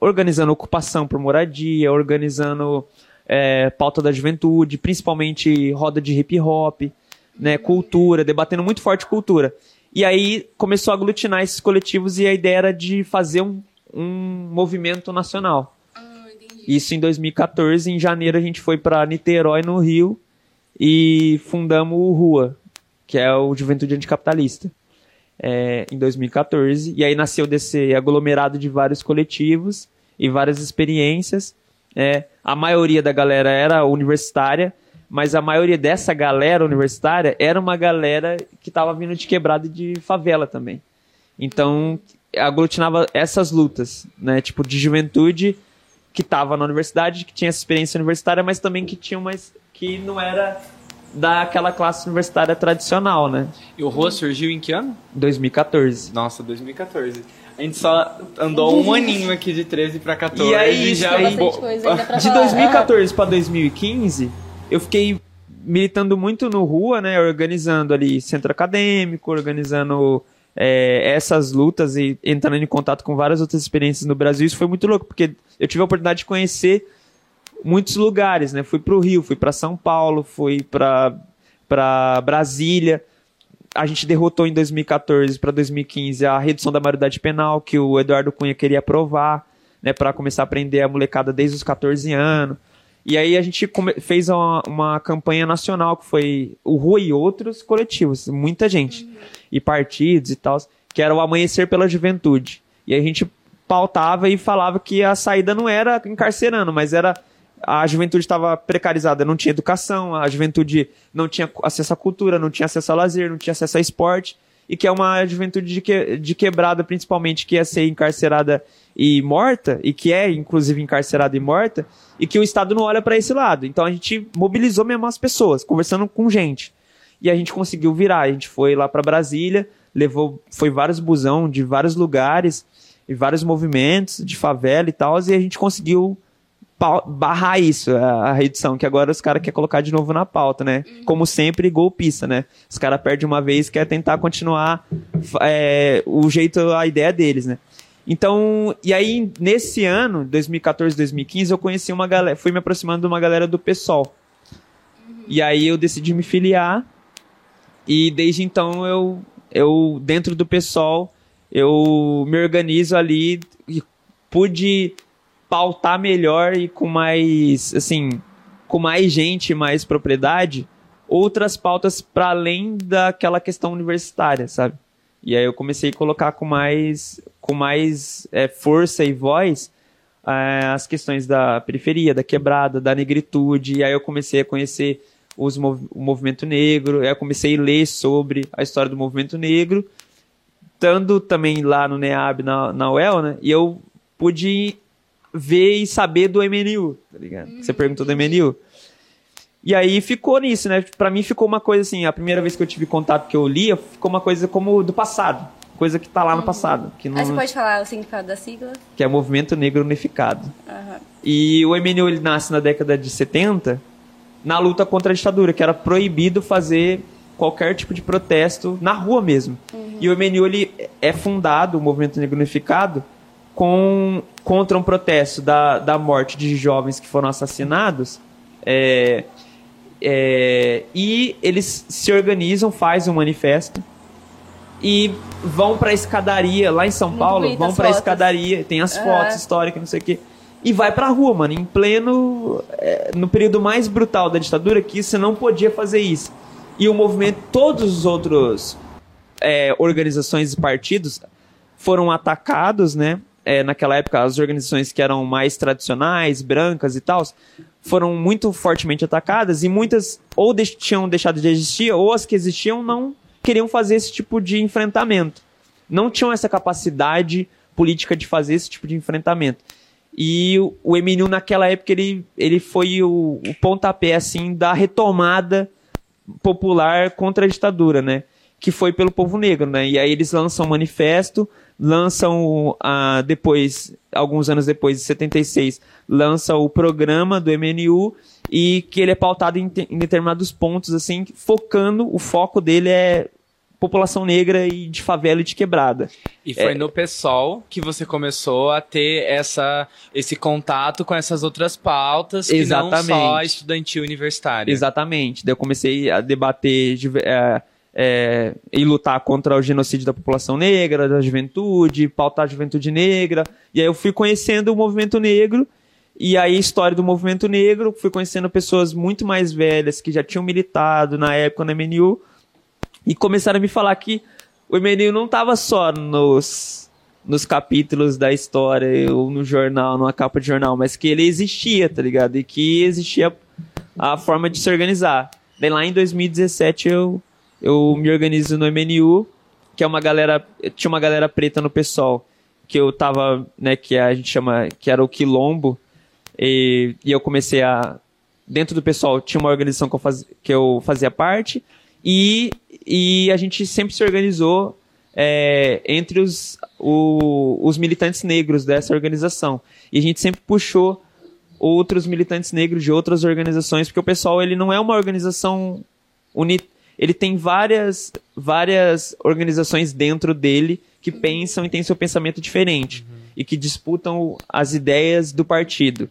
organizando ocupação por moradia, organizando é, pauta da juventude, principalmente roda de hip hop, né, cultura, debatendo muito forte cultura. E aí começou a aglutinar esses coletivos e a ideia era de fazer um, um movimento nacional. Isso em 2014, em janeiro a gente foi para Niterói, no Rio, e fundamos o RUA, que é o Juventude Anticapitalista, é, em 2014. E aí nasceu desse aglomerado de vários coletivos e várias experiências. É, a maioria da galera era universitária, mas a maioria dessa galera universitária era uma galera que estava vindo de quebrada de favela também. Então, aglutinava essas lutas, né? Tipo, de juventude que estava na universidade, que tinha essa experiência universitária, mas também que tinha mais que não era daquela classe universitária tradicional, né? E o Rua surgiu em que ano? 2014. Nossa, 2014. A gente só andou um aninho aqui de 13 pra 14 E aí, já aí- bo- ainda pra De falar. 2014 para 2015, eu fiquei militando muito no rua, né? Organizando ali centro acadêmico, organizando é, essas lutas e entrando em contato com várias outras experiências no Brasil. Isso foi muito louco, porque eu tive a oportunidade de conhecer muitos lugares, né? Fui pro Rio, fui para São Paulo, fui para para Brasília. A gente derrotou em 2014 para 2015 a redução da maioridade penal que o Eduardo Cunha queria aprovar, né, para começar a prender a molecada desde os 14 anos. E aí a gente fez uma, uma campanha nacional que foi o Rua e outros coletivos, muita gente, e partidos e tal, que era o Amanhecer pela Juventude. E a gente pautava e falava que a saída não era encarcerando, mas era a juventude estava precarizada, não tinha educação, a juventude não tinha acesso à cultura, não tinha acesso a lazer, não tinha acesso a esporte, e que é uma juventude de, que, de quebrada, principalmente, que ia ser encarcerada e morta, e que é, inclusive, encarcerada e morta, e que o Estado não olha para esse lado. Então a gente mobilizou mesmo as pessoas, conversando com gente. E a gente conseguiu virar. A gente foi lá para Brasília, levou, foi vários busão de vários lugares e vários movimentos de favela e tal, e a gente conseguiu barrar isso, a, a redução, que agora os caras querem colocar de novo na pauta, né? Como sempre, golpista, né? Os caras perdem uma vez quer tentar continuar é, o jeito, a ideia deles, né? Então, e aí, nesse ano, 2014, 2015, eu conheci uma galera, fui me aproximando de uma galera do PSOL. E aí eu decidi me filiar e desde então eu, eu dentro do PSOL, eu me organizo ali e pude pautar melhor e com mais, assim, com mais gente, mais propriedade, outras pautas para além daquela questão universitária, sabe? E aí eu comecei a colocar com mais, com mais é, força e voz é, as questões da periferia, da quebrada, da negritude. E aí eu comecei a conhecer os, o movimento negro, aí eu comecei a ler sobre a história do movimento negro, estando também lá no NEAB, na, na UEL, né? E eu pude ver e saber do MNU, tá ligado? Você perguntou do MNU. E aí ficou nisso, né? Pra mim ficou uma coisa assim, a primeira vez que eu tive contato que eu lia, ficou uma coisa como do passado. Coisa que tá lá no uhum. passado. Que não... Aí você pode falar o significado da sigla? Que é Movimento Negro Unificado. Uhum. E o MNU ele nasce na década de 70, na luta contra a ditadura, que era proibido fazer qualquer tipo de protesto na rua mesmo. Uhum. E o MNU ele é fundado, o Movimento Negro Unificado, com, contra um protesto da, da morte de jovens que foram assassinados. É, é, e eles se organizam, fazem um manifesto e vão para a escadaria lá em São Muito Paulo, vão para a escadaria, tem as uhum. fotos históricas, não sei o quê. E vai pra rua, mano, em pleno. É, no período mais brutal da ditadura, que você não podia fazer isso. E o movimento, todos os outros é, organizações e partidos foram atacados, né? É, naquela época, as organizações que eram mais tradicionais, brancas e tal, foram muito fortemente atacadas e muitas ou de tinham deixado de existir ou as que existiam não queriam fazer esse tipo de enfrentamento. Não tinham essa capacidade política de fazer esse tipo de enfrentamento. E o, o MNU naquela época ele, ele foi o, o pontapé assim da retomada popular contra a ditadura, né? Que foi pelo povo negro, né? E aí eles lançam um manifesto lançam uh, depois, alguns anos depois, de 76, lança o programa do MNU e que ele é pautado em, em, determinados pontos, assim, focando, o foco dele é população negra e de favela e de quebrada. E foi é... no PSOL que você começou a ter essa, esse contato com essas outras pautas que Exatamente. não só estudantil universitária. Exatamente. Daí eu comecei a debater... É, é, e lutar contra o genocídio da população negra, da juventude, pautar a juventude negra. E aí eu fui conhecendo o movimento negro, e aí a história do movimento negro, fui conhecendo pessoas muito mais velhas que já tinham militado na época no MNU, e começaram a me falar que o MNU não estava só nos, nos capítulos da história ou no jornal, numa capa de jornal, mas que ele existia, tá ligado? E que existia a forma de se organizar. Daí lá em 2017 eu eu me organizo no MNU, que é uma galera, tinha uma galera preta no PSOL, que eu tava, né, que a gente chama, que era o Quilombo, e, e eu comecei a, dentro do PSOL tinha uma organização que eu, faz, que eu fazia parte, e, e a gente sempre se organizou é, entre os, o, os militantes negros dessa organização. E a gente sempre puxou outros militantes negros de outras organizações, porque o pessoal ele não é uma organização uni, ele tem várias, várias organizações dentro dele que pensam e têm seu pensamento diferente uhum. e que disputam as ideias do partido.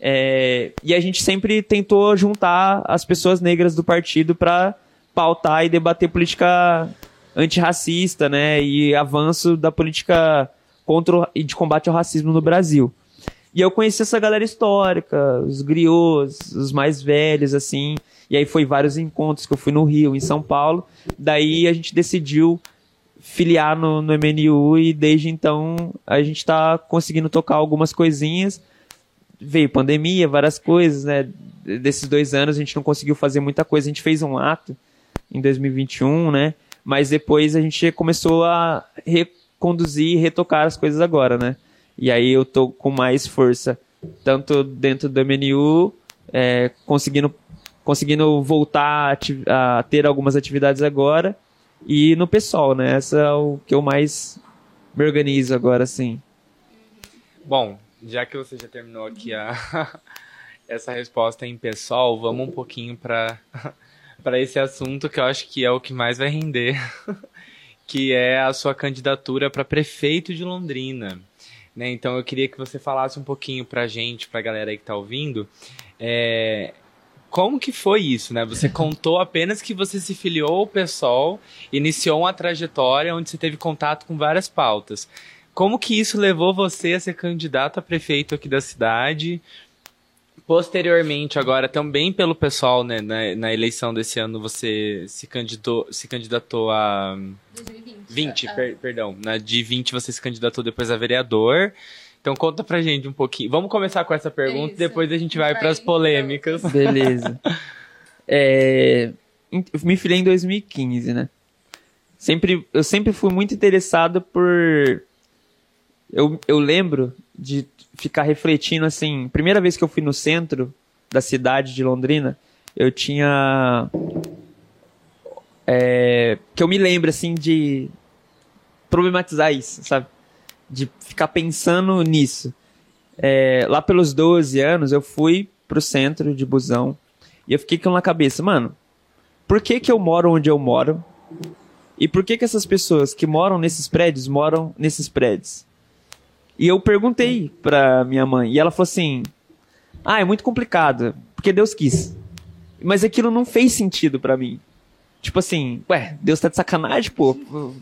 É, e a gente sempre tentou juntar as pessoas negras do partido para pautar e debater política antirracista, né, e avanço da política contra e de combate ao racismo no Brasil. E eu conheci essa galera histórica, os griots, os mais velhos, assim, e aí foi vários encontros que eu fui no Rio, em São Paulo. Daí a gente decidiu filiar no, no MNU e desde então a gente está conseguindo tocar algumas coisinhas. Veio pandemia, várias coisas, né? Desses dois anos a gente não conseguiu fazer muita coisa. A gente fez um ato em 2021, né? Mas depois a gente começou a reconduzir e retocar as coisas agora, né? E aí eu tô com mais força, tanto dentro do MNU, é, conseguindo conseguindo voltar a, a, ter algumas atividades agora. E no pessoal, né? Essa é o que eu mais me organizo agora, sim. Bom, já que você já terminou aqui a, essa resposta em pessoal, vamos um pouquinho para para esse assunto que eu acho que é o que mais vai render, que é a sua candidatura para prefeito de Londrina. Né? Então eu queria que você falasse um pouquinho para a gente, para a galera aí que está ouvindo, é, como que foi isso, né? Você contou apenas que você se filiou ao PSOL, iniciou uma trajetória onde você teve contato com várias pautas. Como que isso levou você a ser candidato a prefeito aqui da cidade? Posteriormente, agora também pelo pessoal, né, na, na eleição desse ano, você se candidatou, se candidatou a 2020. 20, Ah. per- perdão. Na de 20 você se candidatou depois a vereador. Então conta pra gente um pouquinho. Vamos começar com essa pergunta, Isso. depois a gente vai Vai, pras polêmicas. Beleza. É, eu me filiei em 2015, né? Sempre, eu sempre fui muito interessado por. Eu, eu lembro de ficar refletindo assim. Primeira vez que eu fui no centro da cidade de Londrina, eu tinha. é, que eu me lembro assim de problematizar isso, sabe? De ficar pensando nisso. É, lá pelos 12 anos, eu fui pro centro de busão e eu fiquei com na cabeça, mano, por que que eu moro onde eu moro? E por que que essas pessoas que moram nesses prédios moram nesses prédios? E eu perguntei pra minha mãe e ela falou assim: "Ah, é muito complicado, porque Deus quis". Mas aquilo não fez sentido pra mim. Tipo assim, ué, Deus tá de sacanagem, pô,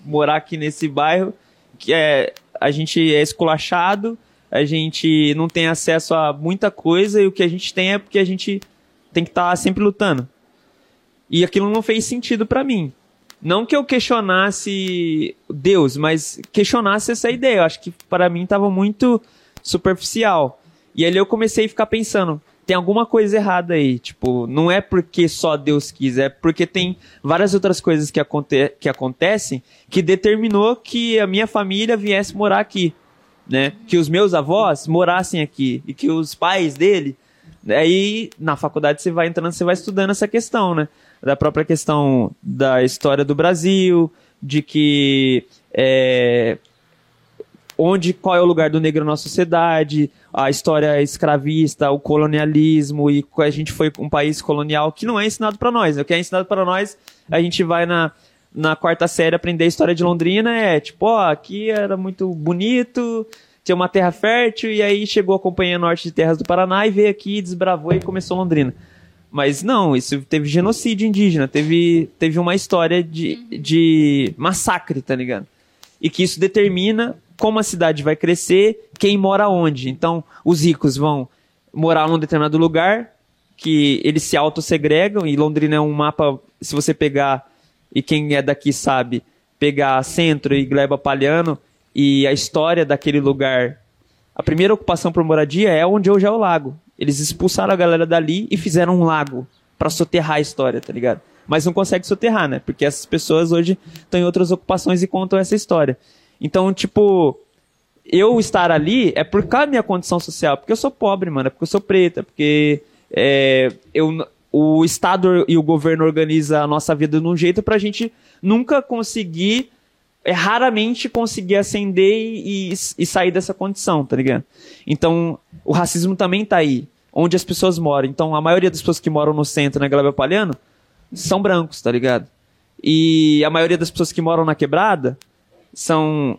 morar aqui nesse bairro que é a gente é esculachado, a gente não tem acesso a muita coisa e o que a gente tem é porque a gente tem que estar sempre lutando. E aquilo não fez sentido pra mim. Não que eu questionasse Deus, mas questionasse essa ideia. Eu acho que para mim estava muito superficial. E ali eu comecei a ficar pensando, tem alguma coisa errada aí. Tipo, não é porque só Deus quis, é porque tem várias outras coisas que, aconte que acontecem que determinou que a minha família viesse morar aqui. Né? Que os meus avós morassem aqui e que os pais dele. Aí na faculdade você vai entrando, você vai estudando essa questão, né? Da própria questão da história do Brasil, de que é, onde qual é o lugar do negro na sociedade, a história escravista, o colonialismo e a gente foi um país colonial que não é ensinado para nós. né? O que é ensinado para nós, a gente vai na na quarta série aprender a história de Londrina é tipo, ó, aqui era muito bonito, tinha uma terra fértil e aí chegou a Companhia Norte de Terras do Paraná e veio aqui, desbravou e começou Londrina. Mas não, isso teve genocídio indígena, teve, teve uma história de, de massacre, tá ligado? E que isso determina como a cidade vai crescer, quem mora onde. Então, os ricos vão morar num determinado lugar, que eles se autossegregam, e Londrina é um mapa, se você pegar, e quem é daqui sabe, pegar Centro e Gleba Palhano, e a história daquele lugar, a primeira ocupação por moradia é onde hoje é o lago. Eles expulsaram a galera dali e fizeram um lago pra soterrar a história, tá ligado? Mas não consegue soterrar, né? Porque essas pessoas hoje estão em outras ocupações e contam essa história. Então, tipo, eu estar ali é por causa da minha condição social, porque eu sou pobre, mano, é porque eu sou preta, porque é, eu, o Estado e o governo organizam a nossa vida de um jeito pra gente nunca conseguir, é, raramente conseguir ascender e, e, e sair dessa condição, tá ligado? Então, o racismo também tá aí, onde as pessoas moram. Então, a maioria das pessoas que moram no centro, na Gleba Palhano, são brancos, tá ligado? E a maioria das pessoas que moram na quebrada são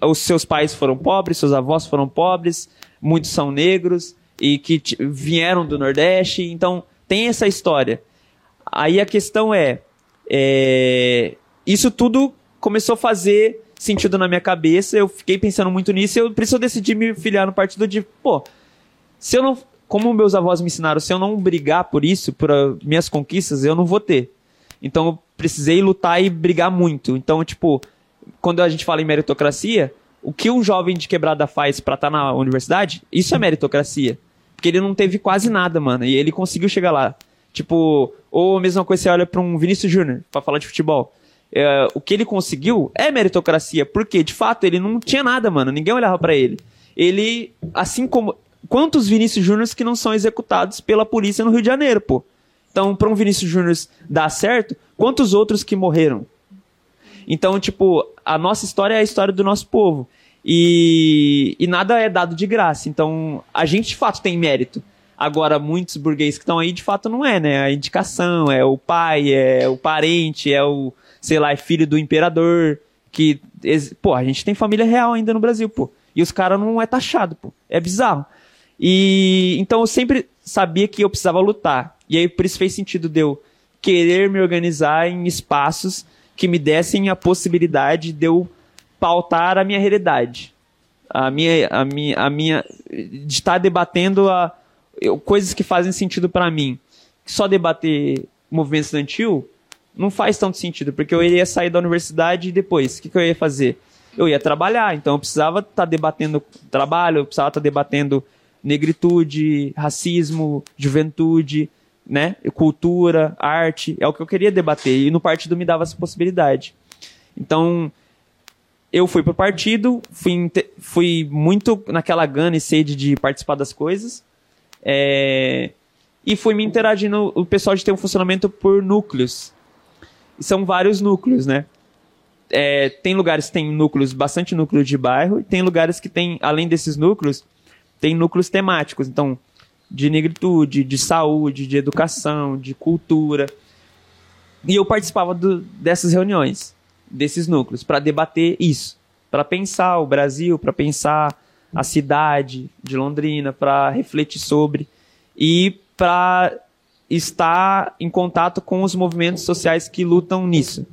os seus pais foram pobres, seus avós foram pobres, muitos são negros e que vieram do Nordeste, então tem essa história. Aí a questão é, é, isso tudo começou a fazer sentido na minha cabeça, eu fiquei pensando muito nisso, eu, por isso eu decidi me filiar no partido de, pô, se eu não, como meus avós me ensinaram, se eu não brigar por isso, por ah, minhas conquistas, eu não vou ter. Então eu precisei lutar e brigar muito. Então, tipo, quando a gente fala em meritocracia, o que um jovem de quebrada faz pra estar na universidade, isso é meritocracia. Porque ele não teve quase nada, mano, e ele conseguiu chegar lá. Tipo, ou a mesma coisa você olha pra um Vinícius Júnior, pra falar de futebol. É, o que ele conseguiu é meritocracia, porque de fato ele não tinha nada, mano, ninguém olhava pra ele. Ele, assim como. Quantos Vinícius Júniors que não são executados pela polícia no Rio de Janeiro, pô? Então, pra um Vinícius Júnior dar certo, quantos outros que morreram? Então, tipo, a nossa história é a história do nosso povo. E, e nada é dado de graça. Então, a gente de fato tem mérito. Agora, muitos burgueses que estão aí, de fato, não é, né? A indicação, é o pai, é o parente, é o, sei lá, é filho do imperador. Que, pô, a gente tem família real ainda no Brasil, pô. E os caras não é taxado, pô. É bizarro. E então eu sempre sabia que eu precisava lutar. E aí por isso fez sentido de eu querer me organizar em espaços que me dessem a possibilidade de eu pautar a minha realidade. A minha, a minha, a minha de estar debatendo a, eu, coisas que fazem sentido para mim. Só debater movimento estudantil não faz tanto sentido, porque eu iria sair da universidade e depois, o que, que eu ia fazer? Eu ia trabalhar, então eu precisava estar tá debatendo trabalho, eu precisava estar tá debatendo negritude, racismo, juventude, né? Cultura, arte, é o que eu queria debater. E no partido me dava essa possibilidade. Então, eu fui pro partido, fui, fui muito naquela gana e sede de participar das coisas. É, e fui me interagindo. O pessoal de ter um funcionamento por núcleos. E são vários núcleos, né? É, tem lugares que tem núcleos, bastante núcleo de bairro, e tem lugares que tem, além desses núcleos, tem núcleos temáticos. Então, de negritude, de saúde, de educação, de cultura. E eu participava do, dessas reuniões, desses núcleos, para debater isso, para pensar o Brasil, para pensar a cidade de Londrina, para refletir sobre e para estar em contato com os movimentos sociais que lutam nisso.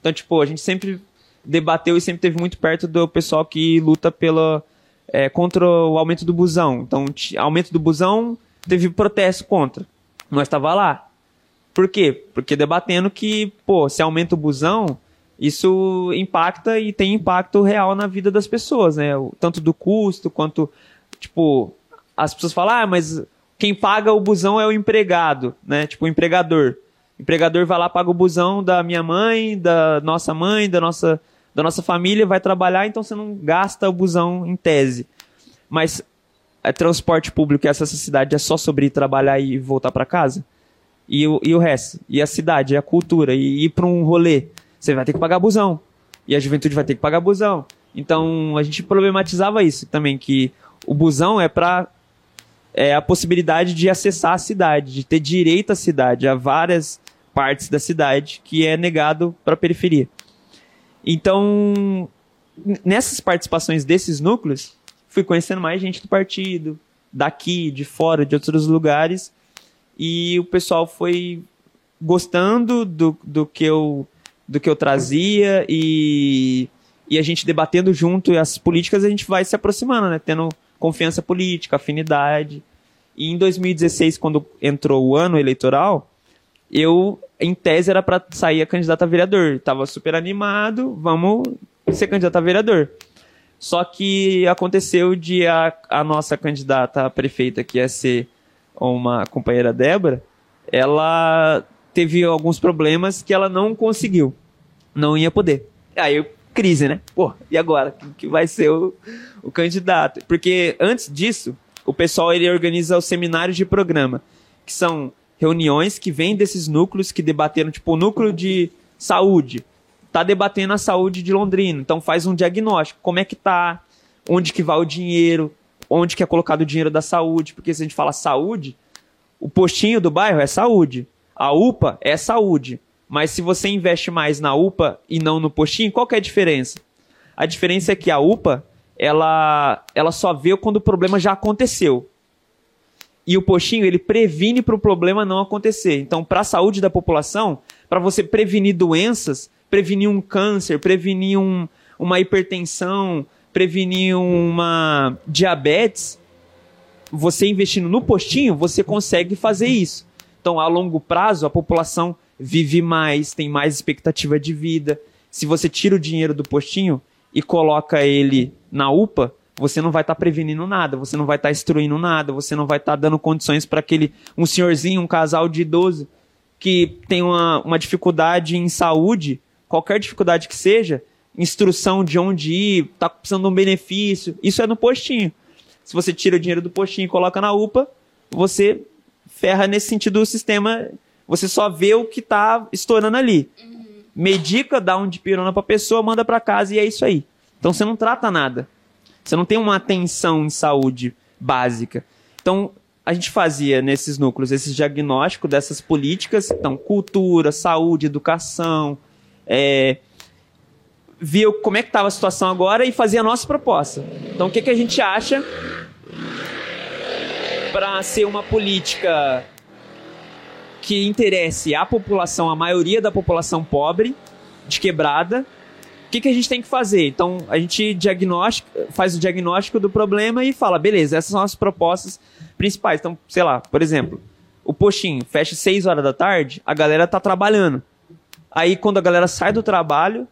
Então, tipo, a gente sempre debateu e sempre teve muito perto do pessoal que luta pela é, contra o aumento do busão. Então, aumento do busão teve protesto contra. Nós estava lá. Por quê? Porque debatendo que, pô, se aumenta o busão, isso impacta e tem impacto real na vida das pessoas, né? Tanto do custo quanto, tipo, as pessoas falam, ah, mas quem paga o busão é o empregado, né? Tipo, o empregador. O empregador vai lá, paga o busão da minha mãe, da nossa mãe, da nossa, da nossa família, vai trabalhar, então você não gasta o busão em tese. Mas é transporte público e essa cidade é só sobre ir trabalhar e voltar para casa? E o, e o resto? E a cidade, e a cultura, e ir para um rolê? Você vai ter que pagar busão. E a juventude vai ter que pagar busão. Então a gente problematizava isso também, que o busão é para é a possibilidade de acessar a cidade, de ter direito à cidade, a várias partes da cidade que é negado para a periferia. Então, nessas participações desses núcleos, fui conhecendo mais gente do partido, daqui, de fora, de outros lugares, e o pessoal foi gostando do, do que eu do que eu trazia e, e a gente debatendo junto e as políticas a gente vai se aproximando, né? Tendo confiança política, afinidade. E em 2016, quando entrou o ano eleitoral, eu, em tese, era para sair a candidata a vereador. Tava super animado, vamos ser candidato a vereador. Só que aconteceu de a, a nossa candidata a prefeita, que ia ser uma companheira Débora, ela teve alguns problemas que ela não conseguiu. Não ia poder. Aí, crise, né? Pô, e agora? Que vai ser o, o candidato? Porque antes disso, o pessoal ele organiza os seminários de programa, que são reuniões que vêm desses núcleos que debateram, tipo, o núcleo de saúde tá debatendo a saúde de Londrina. Então faz um diagnóstico, como é que tá, onde que vai o dinheiro, onde que é colocado o dinheiro da saúde, porque se a gente fala saúde, o postinho do bairro é saúde, a UPA é saúde. Mas se você investe mais na UPA e não no postinho, qual que é a diferença? A diferença é que a UPA, ela, ela só vê quando o problema já aconteceu. E o postinho, ele previne para o problema não acontecer. Então, para a saúde da população, para você prevenir doenças, prevenir um câncer, prevenir um, uma hipertensão, prevenir uma diabetes, você investindo no postinho, você consegue fazer isso. Então, a longo prazo, a população vive mais, tem mais expectativa de vida. Se você tira o dinheiro do postinho e coloca ele na UPA, você não vai estar tá prevenindo nada, você não vai estar tá instruindo nada, você não vai estar tá dando condições para aquele um senhorzinho, um casal de idoso que tem uma, uma dificuldade em saúde qualquer dificuldade que seja, instrução de onde ir, tá precisando de um benefício, isso é no postinho. Se você tira o dinheiro do postinho e coloca na UPA, você ferra nesse sentido o sistema, você só vê o que tá estourando ali. Uhum. Medica, dá um de pirona pra pessoa, manda para casa e é isso aí. Então você não trata nada. Você não tem uma atenção em saúde básica. Então, a gente fazia nesses núcleos esses diagnósticos dessas políticas, então cultura, saúde, educação, é, via como é que estava a situação agora e fazia a nossa proposta. Então, o que, que a gente acha para ser uma política que interesse a população, a maioria da população pobre, de quebrada. O que, que a gente tem que fazer? Então, a gente faz o diagnóstico do problema e fala, beleza, essas são as propostas principais. Então, sei lá, por exemplo, o postinho fecha 6 horas da tarde, a galera tá trabalhando. Aí, quando a galera sai do trabalho,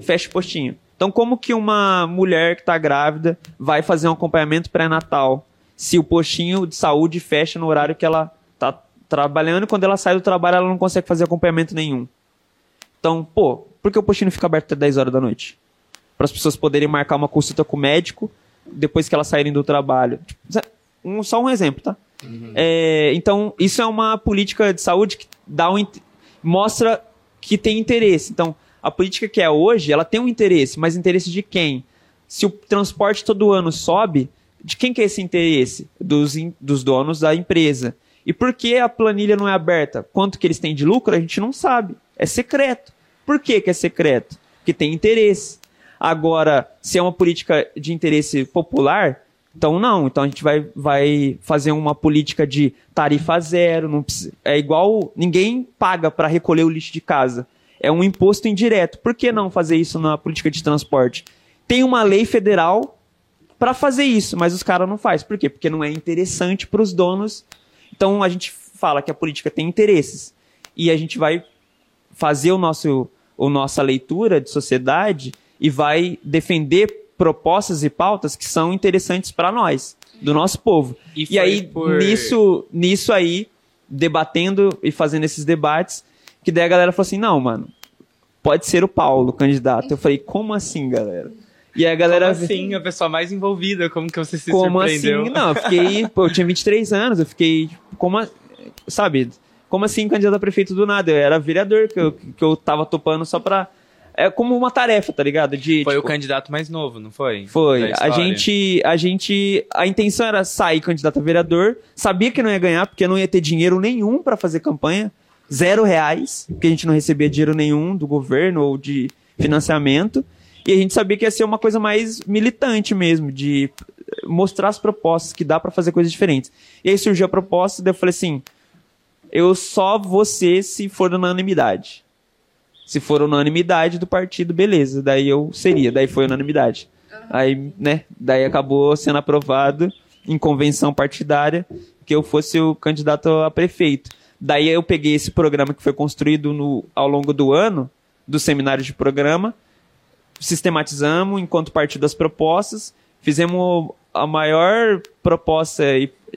fecha o postinho. Então, como que uma mulher que está grávida vai fazer um acompanhamento pré-natal se o postinho de saúde fecha no horário que ela está trabalhando e quando ela sai do trabalho ela não consegue fazer acompanhamento nenhum? Então, pô, por que o postinho fica aberto até 10 horas da noite? Para as pessoas poderem marcar uma consulta com o médico depois que elas saírem do trabalho. Um, só um exemplo, tá? Uhum. É, então, isso é uma política de saúde que dá um, mostra que tem interesse. Então, a política que é hoje, ela tem um interesse, mas interesse de quem? Se o transporte todo ano sobe, de quem que é esse interesse? Dos, dos donos da empresa. E por que a planilha não é aberta? Quanto que eles têm de lucro, a gente não sabe. É secreto. Por que, que é secreto? Porque tem interesse. Agora, se é uma política de interesse popular, então não. Então a gente vai, vai fazer uma política de tarifa zero. Não precisa, é igual. Ninguém paga para recolher o lixo de casa é um imposto indireto. Por que não fazer isso na política de transporte? Tem uma lei federal para fazer isso, mas os caras não fazem. Por quê? Porque não é interessante para os donos. Então a gente fala que a política tem interesses e a gente vai fazer o nosso, o nossa leitura de sociedade e vai defender propostas e pautas que são interessantes para nós, do nosso povo. E, e aí por... nisso, nisso aí, debatendo e fazendo esses debates, que daí a galera falou assim: não, mano, pode ser o Paulo candidato. Eu falei: como assim, galera? E a galera. Como assim? A pessoa mais envolvida, como que você se como surpreendeu? Como assim? Não, eu fiquei. pô, eu tinha 23 anos, eu fiquei. Como. A, sabe? Como assim candidato a prefeito do nada? Eu era vereador, que eu, que eu tava topando só pra. É como uma tarefa, tá ligado? De, foi tipo, o candidato mais novo, não foi? Foi. A gente, a gente. A intenção era sair candidato a vereador. Sabia que não ia ganhar, porque não ia ter dinheiro nenhum para fazer campanha zero reais, porque a gente não recebia dinheiro nenhum do governo ou de financiamento. E a gente sabia que ia ser uma coisa mais militante mesmo, de mostrar as propostas, que dá para fazer coisas diferentes. E aí surgiu a proposta, daí eu falei assim: eu só vou ser se for unanimidade. Se for unanimidade do partido, beleza, daí eu seria, daí foi unanimidade. Aí, né, daí acabou sendo aprovado em convenção partidária que eu fosse o candidato a prefeito. Daí eu peguei esse programa que foi construído no, ao longo do ano, do seminário de programa, sistematizamos enquanto partido das propostas, fizemos a maior proposta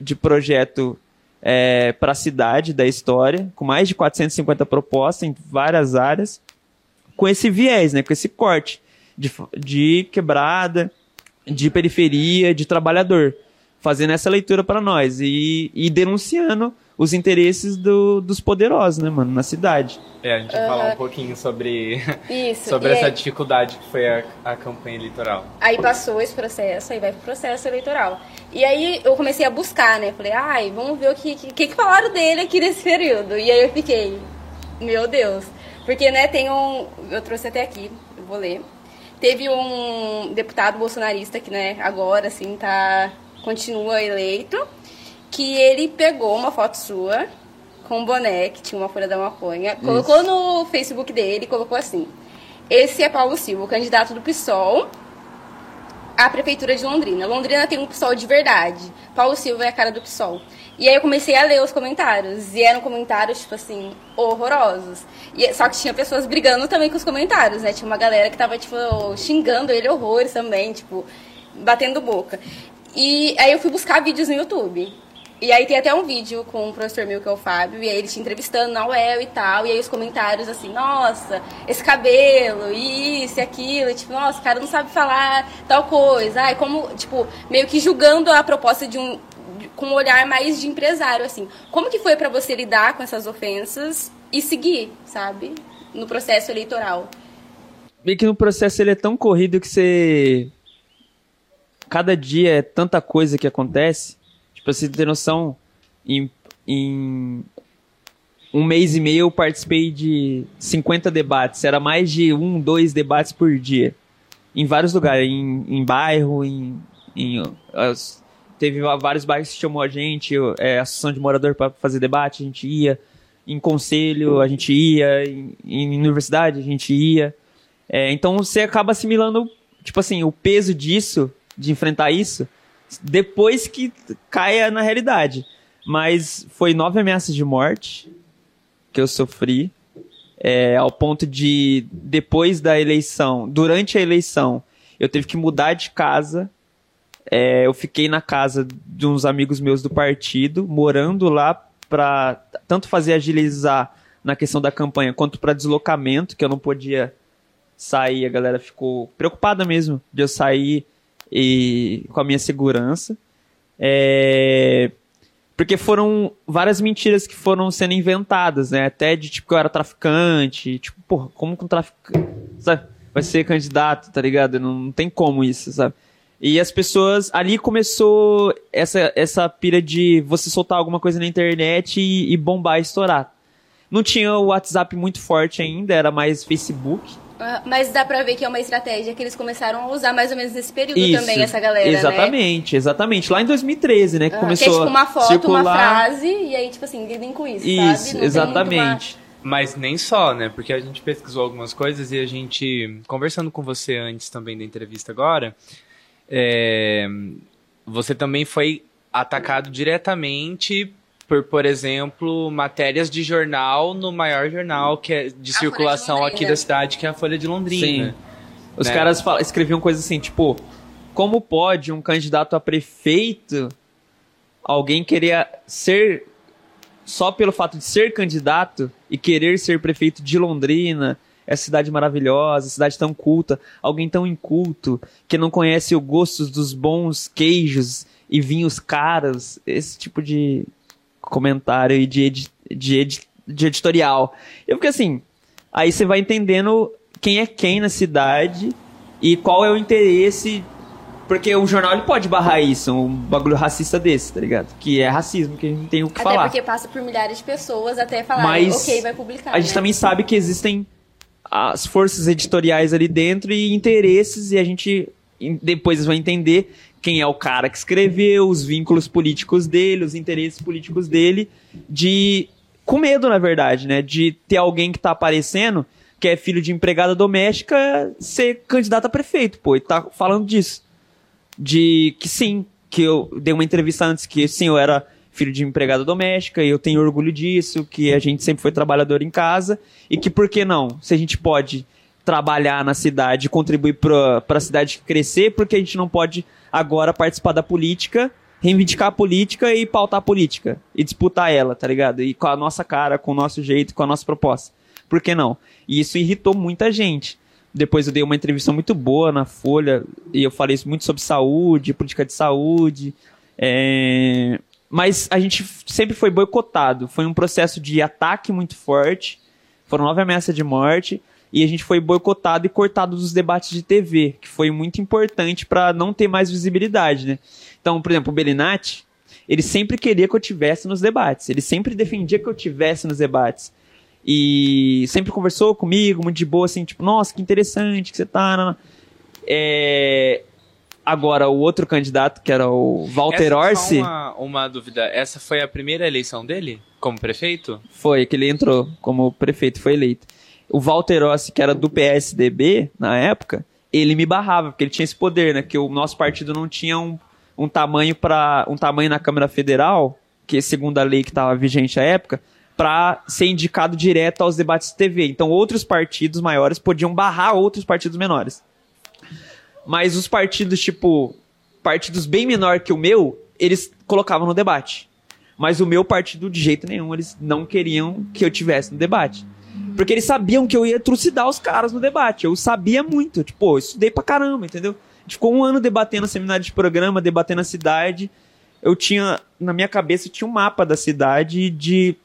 de projeto é, para a cidade da história, com mais de 450 propostas em várias áreas, com esse viés, né, com esse corte de, de quebrada, de periferia, de trabalhador, fazendo essa leitura para nós e, e denunciando os interesses do, dos poderosos, né, mano, na cidade. É, a gente vai falar um pouquinho sobre, Isso, sobre essa aí... dificuldade que foi a, a campanha eleitoral. Aí passou esse processo, aí vai pro processo eleitoral. E aí eu comecei a buscar, né? Falei, ai, vamos ver o que, que, que falaram dele aqui nesse período. E aí eu fiquei, meu Deus. Porque, né, tem um. Eu trouxe até aqui, eu vou ler. Teve um deputado bolsonarista que, né, agora, assim, tá. continua eleito que ele pegou uma foto sua com um boné que tinha uma folha da maconha, colocou Isso. no Facebook dele e colocou assim: Esse é Paulo Silva, o candidato do PSOL à prefeitura de Londrina. Londrina tem um PSOL de verdade. Paulo Silva é a cara do PSOL. E aí eu comecei a ler os comentários. E eram comentários, tipo assim, horrorosos. E, só que tinha pessoas brigando também com os comentários, né? Tinha uma galera que tava, tipo, xingando ele horrores também, tipo, batendo boca. E aí eu fui buscar vídeos no YouTube. E aí tem até um vídeo com o professor meu, que é o Fábio, e aí ele te entrevistando na UEL e tal, e aí os comentários assim, nossa, esse cabelo, isso e aquilo, e tipo, nossa, o cara não sabe falar tal coisa, ai, como, tipo, meio que julgando a proposta de um, com um olhar mais de empresário, assim. Como que foi para você lidar com essas ofensas e seguir, sabe, no processo eleitoral? Meio que no processo ele é tão corrido que você... Cada dia é tanta coisa que acontece Pra você ter noção, em, em um mês e meio eu participei de 50 debates. Era mais de um, dois debates por dia. Em vários lugares, em, em bairro, em, em teve vários bairros que chamou a gente, é, associação de morador para fazer debate, a gente ia. em conselho a gente ia, em, em universidade a gente ia. É, então você acaba assimilando, tipo assim, o peso disso, de enfrentar isso, depois que caia na realidade. Mas foi nove ameaças de morte que eu sofri, é, ao ponto de, depois da eleição, durante a eleição, eu tive que mudar de casa. É, eu fiquei na casa de uns amigos meus do partido, morando lá para tanto fazer agilizar na questão da campanha quanto para deslocamento, que eu não podia sair. A galera ficou preocupada mesmo de eu sair e com a minha segurança. É, porque foram várias mentiras que foram sendo inventadas, né? Até de tipo que eu era traficante, tipo, porra, como que um traficante sabe? vai ser candidato, tá ligado? Não, não tem como isso, sabe? E as pessoas. Ali começou essa, essa pira de você soltar alguma coisa na internet e, e bombar e estourar. Não tinha o WhatsApp muito forte ainda, era mais Facebook. Ah, mas dá pra ver que é uma estratégia que eles começaram a usar mais ou menos nesse período Isso, também, essa galera, Exatamente, né? exatamente. Lá em 2013, né, que ah, começou que é tipo uma foto, circular... uma frase, e aí, tipo assim, lidem com isso, Isso, exatamente. Mas nem só, né? Porque a gente pesquisou algumas coisas e a gente, conversando com você antes também da entrevista agora, é, você também foi atacado diretamente por, por exemplo, matérias de jornal no maior jornal que é de a circulação de aqui da cidade, que é a Folha de Londrina. Sim. Os né? caras falam, escreviam coisas assim, tipo, como pode um candidato a prefeito alguém querer ser só pelo fato de ser candidato e querer ser prefeito de Londrina, essa cidade maravilhosa, cidade tão culta, alguém tão inculto que não conhece o gosto dos bons queijos e vinhos caros, esse tipo de comentário e de, edi de, edi de editorial. Eu fiquei assim, aí você vai entendendo quem é quem na cidade e qual é o interesse. Porque o jornal ele pode barrar isso, um bagulho racista desse, tá ligado? Que é racismo, que a gente tem o que até falar. Até porque passa por milhares de pessoas até falar, ok, vai publicar. A gente né? também sabe que existem as forças editoriais ali dentro e interesses, e a gente depois vai entender quem é o cara que escreveu, os vínculos políticos dele, os interesses políticos dele, de com medo, na verdade, né, de ter alguém que tá aparecendo, que é filho de empregada doméstica, ser candidato a prefeito, pô, e tá falando disso. De que sim, que eu dei uma entrevista antes que sim, eu era filho de empregada doméstica e eu tenho orgulho disso, que a gente sempre foi trabalhador em casa e que por que não? Se a gente pode trabalhar na cidade, contribuir para a cidade crescer, porque a gente não pode agora participar da política, reivindicar a política e pautar a política. E disputar ela, tá ligado? E com a nossa cara, com o nosso jeito, com a nossa proposta. Por que não? E isso irritou muita gente. Depois eu dei uma entrevista muito boa na Folha e eu falei muito sobre saúde, política de saúde. É... Mas a gente sempre foi boicotado. Foi um processo de ataque muito forte. Foram nove ameaças de morte e a gente foi boicotado e cortado dos debates de TV, que foi muito importante para não ter mais visibilidade, né? Então, por exemplo, o Belinati, ele sempre queria que eu tivesse nos debates, ele sempre defendia que eu tivesse nos debates. E sempre conversou comigo, muito de boa, assim, tipo, nossa, que interessante que você tá. É... Agora, o outro candidato, que era o Walter essa Orsi. Uma, uma dúvida, essa foi a primeira eleição dele como prefeito? Foi, que ele entrou como prefeito, foi eleito o Walter Rossi, que era do PSDB na época, ele me barrava, porque ele tinha esse poder, né? Que o nosso partido não tinha um, um tamanho para um tamanho na Câmara Federal, que é segundo a lei que estava vigente à época, para ser indicado direto aos debates de TV. Então outros partidos maiores podiam barrar outros partidos menores. Mas os partidos, tipo, partidos bem menor que o meu, eles colocavam no debate. Mas o meu partido, de jeito nenhum, eles não queriam que eu tivesse no debate. Porque eles sabiam que eu ia trucidar os caras no debate. Eu sabia muito. Tipo, eu estudei pra caramba, entendeu? Ficou um ano debatendo seminário de programa, debatendo a cidade. Eu tinha, na minha cabeça, tinha um mapa da cidade de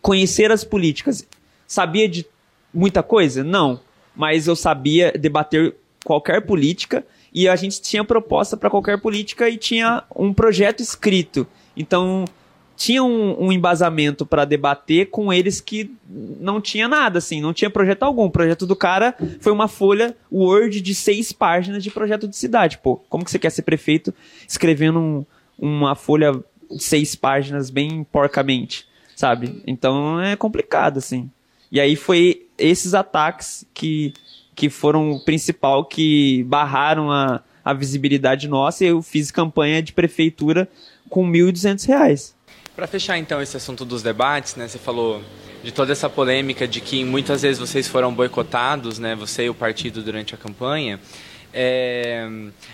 conhecer as políticas. Sabia de muita coisa? Não. Mas eu sabia debater qualquer política e a gente tinha proposta para qualquer política e tinha um projeto escrito. Então, tinha um, um embasamento para debater com eles que não tinha nada, assim, não tinha projeto algum. O projeto do cara foi uma folha Word de seis páginas de projeto de cidade. Pô, como que você quer ser prefeito escrevendo um, uma folha de seis páginas bem porcamente? sabe? Então é complicado, assim. E aí foi esses ataques que, que foram o principal que barraram a, a visibilidade nossa e eu fiz campanha de prefeitura com R$ 1.200. Para fechar então esse assunto dos debates, né? Você falou de toda essa polêmica de que muitas vezes vocês foram boicotados, né? Você e o partido durante a campanha. É,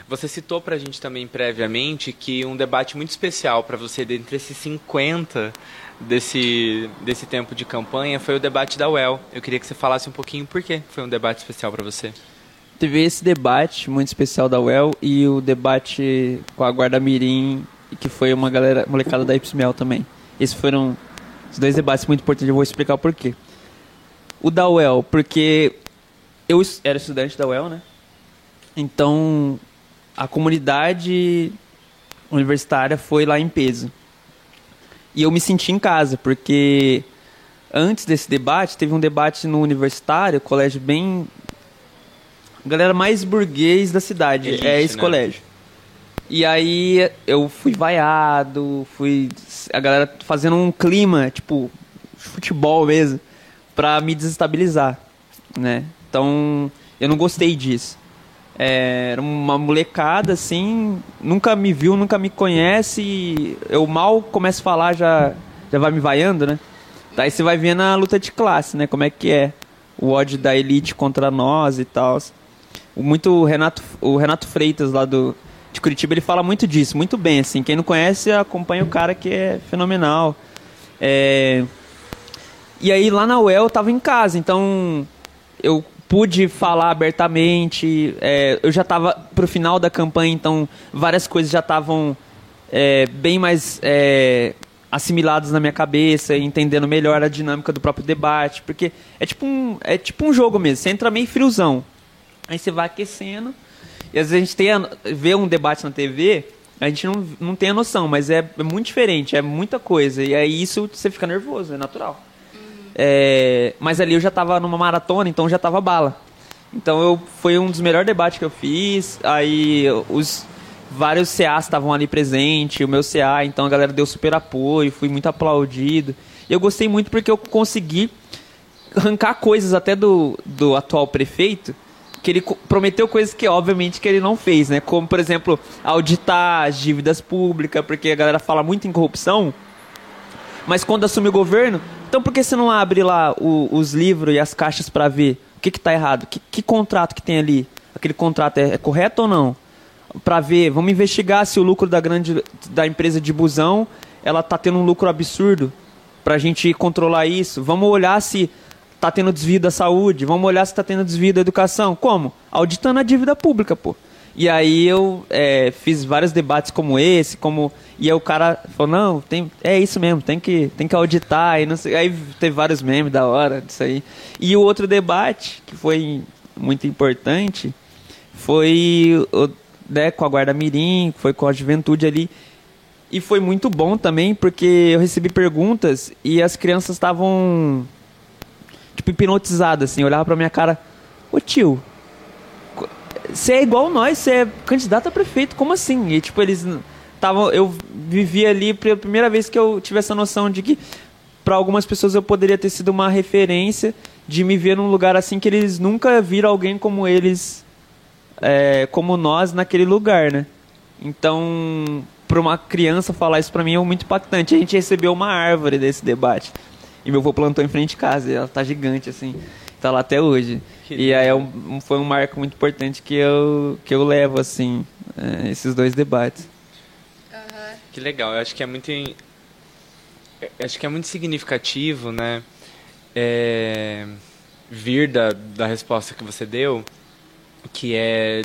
você citou para a gente também previamente que um debate muito especial para você, dentre esses 50 desse, desse tempo de campanha, foi o debate da UEL. Eu queria que você falasse um pouquinho por que foi um debate especial para você. Teve esse debate muito especial da UEL e o debate com a Guarda Mirim, que foi uma galera molecada da Ipsmel também. Esses foram os dois debates muito importantes, eu vou explicar o porquê. O da UEL, porque eu era estudante da UEL, né? Então, a comunidade universitária foi lá em peso. E eu me senti em casa, porque antes desse debate, teve um debate no universitário, colégio bem. galera mais burguês da cidade. Elite, é esse né? colégio. E aí eu fui vaiado, fui. a galera fazendo um clima, tipo, futebol mesmo, pra me desestabilizar, né? Então, eu não gostei disso. É, era uma molecada, assim, nunca me viu, nunca me conhece. Eu mal começo a falar, já, já vai me vaiando, né? Daí você vai vendo a luta de classe, né? Como é que é. O ódio da elite contra nós e tal. Muito Renato, o Renato Freitas lá do, de Curitiba, ele fala muito disso, muito bem, assim. Quem não conhece, acompanha o cara que é fenomenal. É... E aí lá na UEL eu tava em casa, então eu pude falar abertamente. É, eu já estava pro final da campanha, então várias coisas já estavam é, bem mais é, assimiladas na minha cabeça, entendendo melhor a dinâmica do próprio debate, porque é tipo um, é tipo um jogo mesmo. Você entra meio friozão, aí você vai aquecendo. E às vezes a gente tem a, vê um debate na TV, a gente não, não tem a noção, mas é, é muito diferente, é muita coisa. E aí isso você fica nervoso, é natural. É, mas ali eu já estava numa maratona, então já estava bala. Então eu, foi um dos melhores debates que eu fiz. Aí os vários CAs estavam ali presentes, o meu CA, então a galera deu super apoio, fui muito aplaudido. E eu gostei muito porque eu consegui arrancar coisas até do, do atual prefeito, que ele prometeu coisas que obviamente que ele não fez, né? Como, por exemplo, auditar as dívidas públicas, porque a galera fala muito em corrupção, mas quando assume o governo, então por que você não abre lá o, os livros e as caixas para ver o que está errado? Que, que, contrato que tem ali? Aquele contrato é, é correto ou não? Para ver, vamos investigar se o lucro da grande da empresa de busão ela está tendo um lucro absurdo para a gente controlar isso. Vamos olhar se está tendo desvio da saúde, vamos olhar se está tendo desvio da educação. Como? Auditando a dívida pública, pô. E aí eu é, fiz vários debates como esse, como e aí o cara falou não, tem, é isso mesmo, tem que tem que auditar e não sei, aí teve vários memes da hora disso aí. E o outro debate que foi muito importante foi né, com a guarda mirim, foi com a juventude ali e foi muito bom também porque eu recebi perguntas e as crianças estavam tipo hipnotizadas assim, olhava para minha cara, ô tio você é igual nós, você é candidato a prefeito, como assim? E tipo, eles estavam. Eu vivi ali pela primeira vez que eu tive essa noção de que para algumas pessoas eu poderia ter sido uma referência de me ver num lugar assim que eles nunca viram alguém como eles, é, como nós naquele lugar, né? Então, para uma criança falar isso para mim é muito impactante. A gente recebeu uma árvore desse debate. E meu avô plantou em frente de casa, e ela tá gigante assim tá lá até hoje. Que e aí é um, foi um marco muito importante que eu, que eu levo, assim, é, esses dois debates. Uhum. Que legal, eu acho que é muito. Acho que é muito significativo, né? É, vir da, da resposta que você deu, que é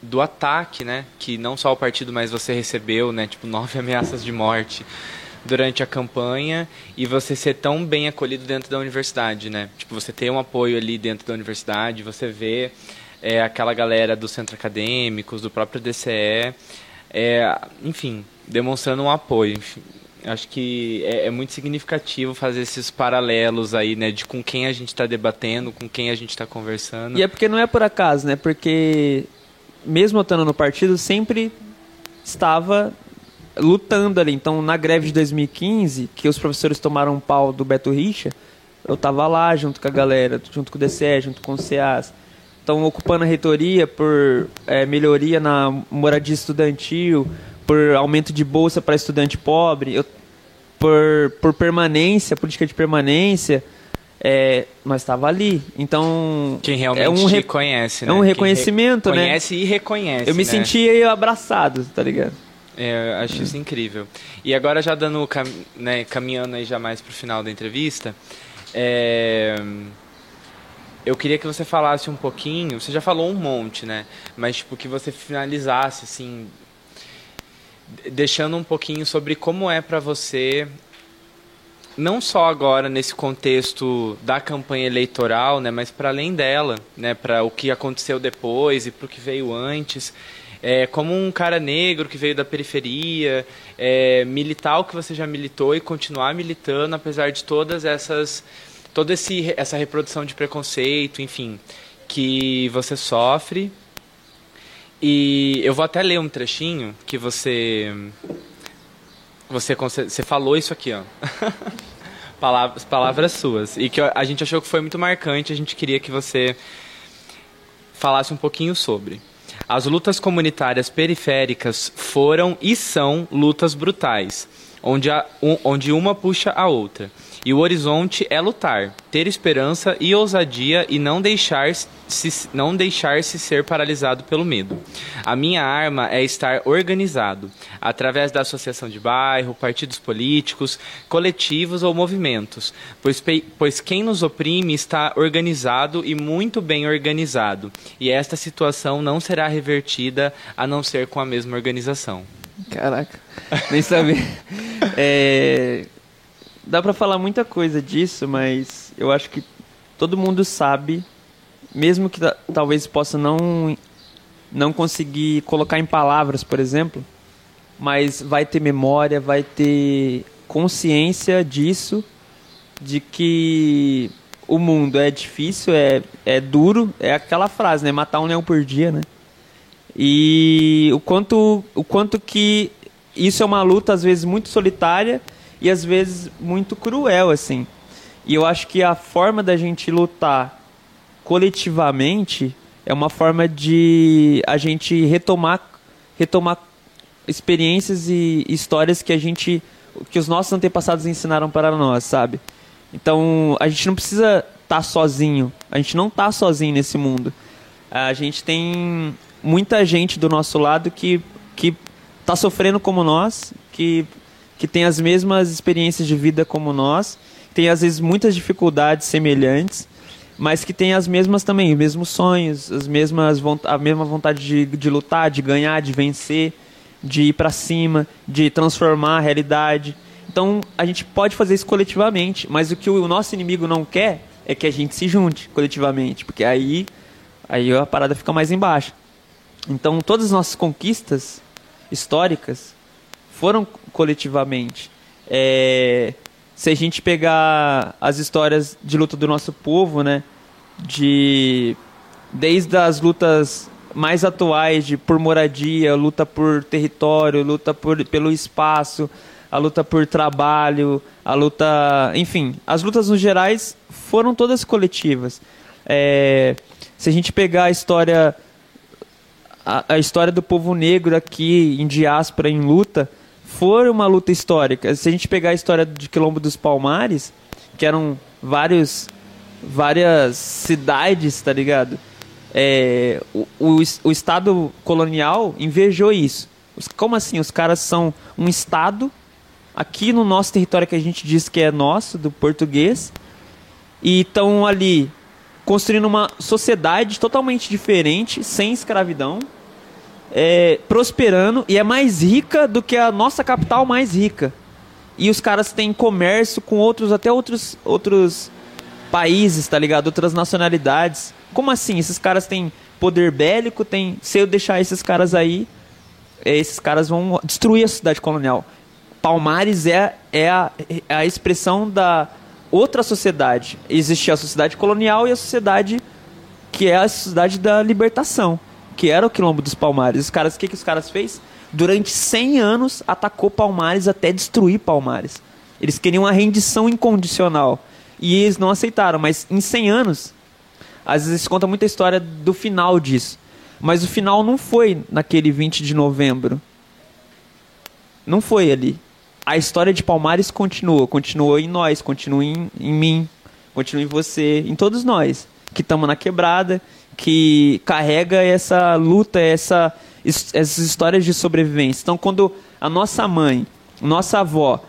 do ataque, né? Que não só o partido, mas você recebeu, né? Tipo, nove ameaças de morte durante a campanha e você ser tão bem acolhido dentro da universidade, né? Tipo, você ter um apoio ali dentro da universidade, você vê é, aquela galera dos centros acadêmicos, do próprio DCE, é, enfim, demonstrando um apoio. Enfim, acho que é, é, muito significativo fazer esses paralelos aí, né? De com quem a gente está debatendo, com quem a gente está conversando. E é porque não é por acaso, né? Porque mesmo estando no partido, sempre estava lutando ali. Então, na greve de 2015, que os professores tomaram um pau do Beto Richa, eu tava lá junto com a galera, junto com o DCE, junto com o CEAS. Então, ocupando a reitoria por é, melhoria na moradia estudantil, por aumento de bolsa para estudante pobre, eu, por, por permanência, política de permanência, é, nós estava ali. Então. Quem realmente é um re... conhece, né? É um reconhecimento, re... né? Conhece e reconhece. Eu me né? sentia abraçado, tá ligado? É, acho isso incrível. E agora já dando, né, caminhando aí já mais pro final da entrevista, é... eu queria que você falasse um pouquinho, você já falou um monte, né? Mas tipo que você finalizasse assim, deixando um pouquinho sobre como é para você não só agora nesse contexto da campanha eleitoral, né, mas para além dela, né, para o que aconteceu depois e para o que veio antes, é, como um cara negro que veio da periferia, é, militar o que você já militou e continuar militando apesar de todas essas, toda esse, essa reprodução de preconceito, enfim, que você sofre. E eu vou até ler um trechinho que você você, você falou isso aqui, ó. palavras, palavras suas. E que a gente achou que foi muito marcante, a gente queria que você falasse um pouquinho sobre. As lutas comunitárias periféricas foram e são lutas brutais, onde, a, onde uma puxa a outra. E o horizonte é lutar, ter esperança e ousadia e não deixar-se não deixar -se ser paralisado pelo medo. A minha arma é estar organizado, através da associação de bairro, partidos políticos, coletivos ou movimentos, pois, pois quem nos oprime está organizado e muito bem organizado, e esta situação não será revertida a não ser com a mesma organização. Caraca, nem sabia. é, dá para falar muita coisa disso, mas eu acho que todo mundo sabe, mesmo que talvez possa não não conseguir colocar em palavras, por exemplo, mas vai ter memória, vai ter consciência disso, de que o mundo é difícil, é, é duro, é aquela frase, né? Matar um leão por dia, né? E o quanto, o quanto que isso é uma luta, às vezes, muito solitária e às vezes muito cruel assim. E eu acho que a forma da gente lutar coletivamente é uma forma de a gente retomar retomar experiências e histórias que a gente que os nossos antepassados ensinaram para nós, sabe? Então, a gente não precisa estar tá sozinho. A gente não está sozinho nesse mundo. A gente tem muita gente do nosso lado que que está sofrendo como nós, que que tem as mesmas experiências de vida como nós, tem às vezes muitas dificuldades semelhantes, mas que tem as mesmas também, os mesmos sonhos, as mesmas a mesma vontade de, de lutar, de ganhar, de vencer, de ir para cima, de transformar a realidade. Então a gente pode fazer isso coletivamente, mas o que o nosso inimigo não quer é que a gente se junte coletivamente, porque aí aí a parada fica mais embaixo. Então todas as nossas conquistas históricas foram coletivamente. É, se a gente pegar as histórias de luta do nosso povo, né, de desde as lutas mais atuais de por moradia, luta por território, luta por, pelo espaço, a luta por trabalho, a luta, enfim, as lutas no gerais foram todas coletivas. É, se a gente pegar a história a, a história do povo negro aqui em diáspora em luta, for uma luta histórica, se a gente pegar a história de Quilombo dos Palmares, que eram vários, várias cidades, tá ligado? É, o, o, o Estado colonial invejou isso. Como assim? Os caras são um Estado aqui no nosso território que a gente diz que é nosso, do português, e estão ali construindo uma sociedade totalmente diferente, sem escravidão, é, prosperando e é mais rica do que a nossa capital mais rica. E os caras têm comércio com outros, até outros, outros países, tá ligado? Outras nacionalidades. Como assim? Esses caras têm poder bélico, tem. Se eu deixar esses caras aí, é, esses caras vão destruir a cidade colonial. Palmares é, é, a, é a expressão da outra sociedade. Existe a sociedade colonial e a sociedade que é a sociedade da libertação que era o Quilombo dos Palmares. Os caras, o que, que os caras fez? durante 100 anos atacou Palmares até destruir Palmares. Eles queriam a rendição incondicional e eles não aceitaram, mas em 100 anos, às vezes conta muita história do final disso. Mas o final não foi naquele 20 de novembro. Não foi ali. A história de Palmares continuou. Continuou em nós, continua em, em mim, continua em você, em todos nós. Que estamos na quebrada, que carrega essa luta, essa, essas histórias de sobrevivência. Então, quando a nossa mãe, nossa avó,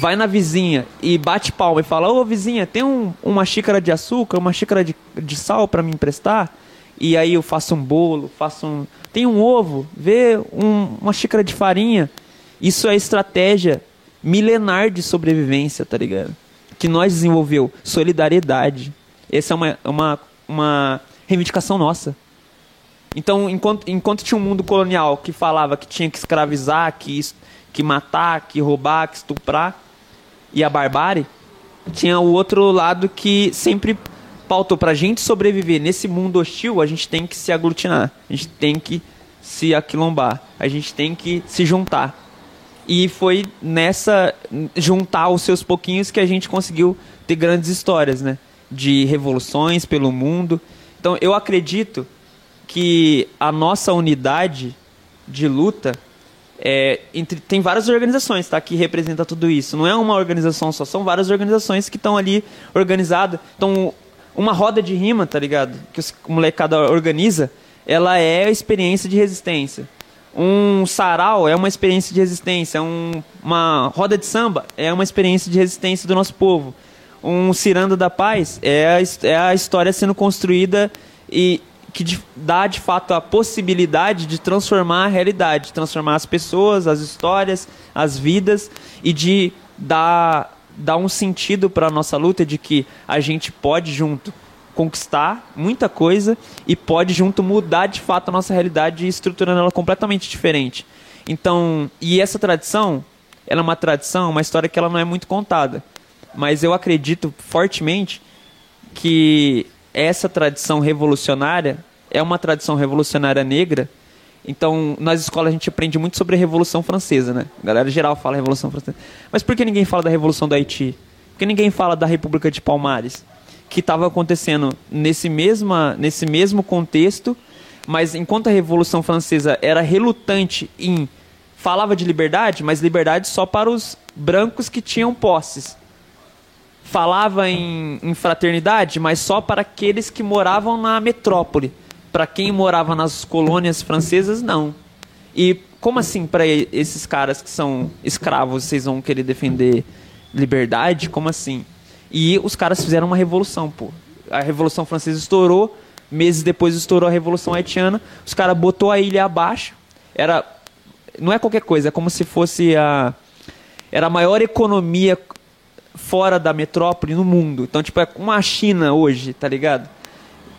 vai na vizinha e bate palma e fala: Ô vizinha, tem um, uma xícara de açúcar, uma xícara de, de sal para me emprestar? E aí eu faço um bolo, faço um. Tem um ovo, vê um, uma xícara de farinha. Isso é estratégia milenar de sobrevivência, tá ligado? Que nós desenvolveu. Solidariedade. Essa é uma, uma, uma reivindicação nossa. Então, enquanto, enquanto tinha um mundo colonial que falava que tinha que escravizar, que, que matar, que roubar, que estuprar, e a barbárie, tinha o outro lado que sempre pautou para a gente sobreviver nesse mundo hostil, a gente tem que se aglutinar, a gente tem que se aquilombar, a gente tem que se juntar. E foi nessa juntar os seus pouquinhos que a gente conseguiu ter grandes histórias, né? De revoluções pelo mundo. Então eu acredito que a nossa unidade de luta é, entre, tem várias organizações tá, que representam tudo isso. Não é uma organização só, são várias organizações que estão ali organizadas. Então, uma roda de rima, tá ligado? Que o molecada organiza, ela é a experiência de resistência. Um sarau é uma experiência de resistência. Um, uma roda de samba é uma experiência de resistência do nosso povo. Um ciranda da paz é a, é a história sendo construída e, que de, dá de fato a possibilidade de transformar a realidade, de transformar as pessoas, as histórias, as vidas e de dar, dar um sentido para a nossa luta de que a gente pode junto conquistar muita coisa e pode junto mudar de fato a nossa realidade estruturando ela completamente diferente. Então, e essa tradição, ela é uma tradição, uma história que ela não é muito contada, mas eu acredito fortemente que essa tradição revolucionária é uma tradição revolucionária negra. Então, nas escolas a gente aprende muito sobre a Revolução Francesa, né? A galera geral fala Revolução Francesa. Mas por que ninguém fala da Revolução do Haiti? Por que ninguém fala da República de Palmares? Que estava acontecendo nesse, mesma, nesse mesmo contexto, mas enquanto a Revolução Francesa era relutante em. falava de liberdade, mas liberdade só para os brancos que tinham posses falava em, em fraternidade, mas só para aqueles que moravam na metrópole. Para quem morava nas colônias francesas, não. E como assim para esses caras que são escravos, vocês vão querer defender liberdade? Como assim? E os caras fizeram uma revolução, pô. A Revolução Francesa estourou, meses depois estourou a Revolução Haitiana, os caras botou a ilha abaixo. Era não é qualquer coisa, é como se fosse a era a maior economia fora da metrópole no mundo. Então, tipo, é como a China hoje, tá ligado?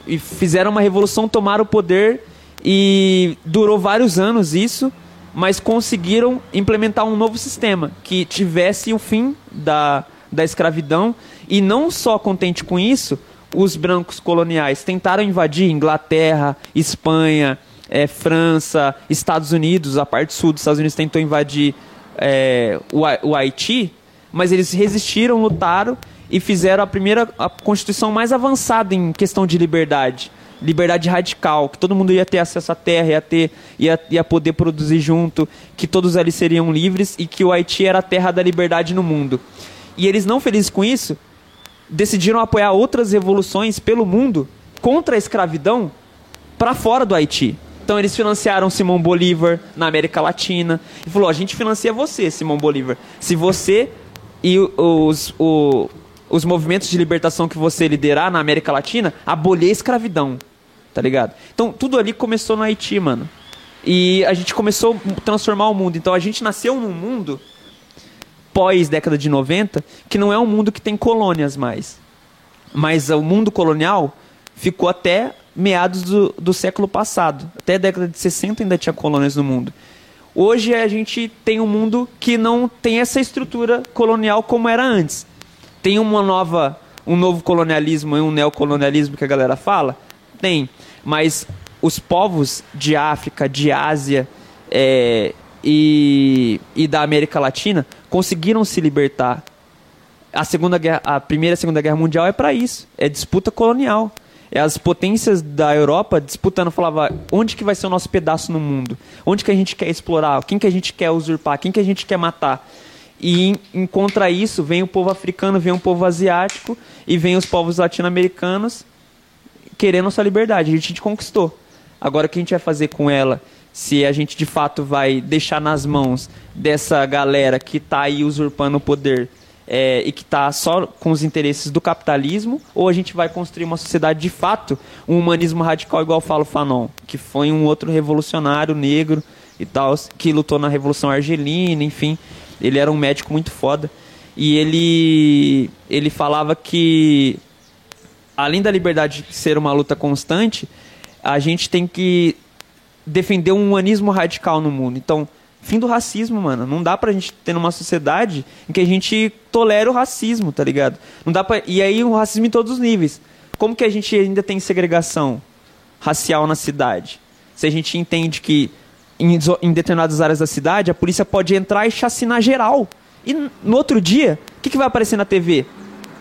E fizeram uma revolução, tomaram o poder e durou vários anos isso, mas conseguiram implementar um novo sistema que tivesse o fim da, da escravidão e não só contente com isso, os brancos coloniais tentaram invadir Inglaterra, Espanha, é, França, Estados Unidos, a parte sul dos Estados Unidos tentou invadir é, o, o Haiti, mas eles resistiram, lutaram e fizeram a primeira a constituição mais avançada em questão de liberdade. Liberdade radical, que todo mundo ia ter acesso à terra, ia, ter, ia, ia poder produzir junto, que todos ali seriam livres e que o Haiti era a terra da liberdade no mundo. E eles, não felizes com isso, decidiram apoiar outras revoluções pelo mundo contra a escravidão para fora do Haiti. Então eles financiaram Simão Bolívar na América Latina e falou: a gente financia você, Simão Bolívar. Se você e os, o, os movimentos de libertação que você liderar na América Latina, abolir a escravidão. Tá ligado? Então, tudo ali começou no Haiti, mano. E a gente começou a transformar o mundo. Então, a gente nasceu num mundo pós década de 90 que não é um mundo que tem colônias mais. Mas o mundo colonial ficou até meados do, do século passado. Até a década de 60 ainda tinha colônias no mundo. Hoje a gente tem um mundo que não tem essa estrutura colonial como era antes. Tem uma nova, um novo colonialismo e um neocolonialismo que a galera fala? Tem. Mas os povos de África, de Ásia é, e, e da América Latina conseguiram se libertar. A segunda guerra, a primeira e a segunda guerra mundial é para isso, é disputa colonial. É as potências da Europa disputando, falava, onde que vai ser o nosso pedaço no mundo? Onde que a gente quer explorar? Quem que a gente quer usurpar? Quem que a gente quer matar? E em, contra isso vem o povo africano, vem o povo asiático e vem os povos latino-americanos querendo sua liberdade. A gente conquistou. Agora o que a gente vai fazer com ela? Se a gente de fato vai deixar nas mãos dessa galera que está aí usurpando o poder é, e que está só com os interesses do capitalismo, ou a gente vai construir uma sociedade de fato, um humanismo radical igual fala o Fanon, que foi um outro revolucionário negro e tal, que lutou na Revolução Argelina, enfim, ele era um médico muito foda. E ele, ele falava que, além da liberdade ser uma luta constante, a gente tem que defender um humanismo radical no mundo. Então, fim do racismo, mano. Não dá pra gente ter numa sociedade em que a gente tolera o racismo, tá ligado? Não dá pra... E aí o racismo em todos os níveis. Como que a gente ainda tem segregação racial na cidade? Se a gente entende que em, em determinadas áreas da cidade a polícia pode entrar e chacinar geral. E no outro dia, o que, que vai aparecer na TV?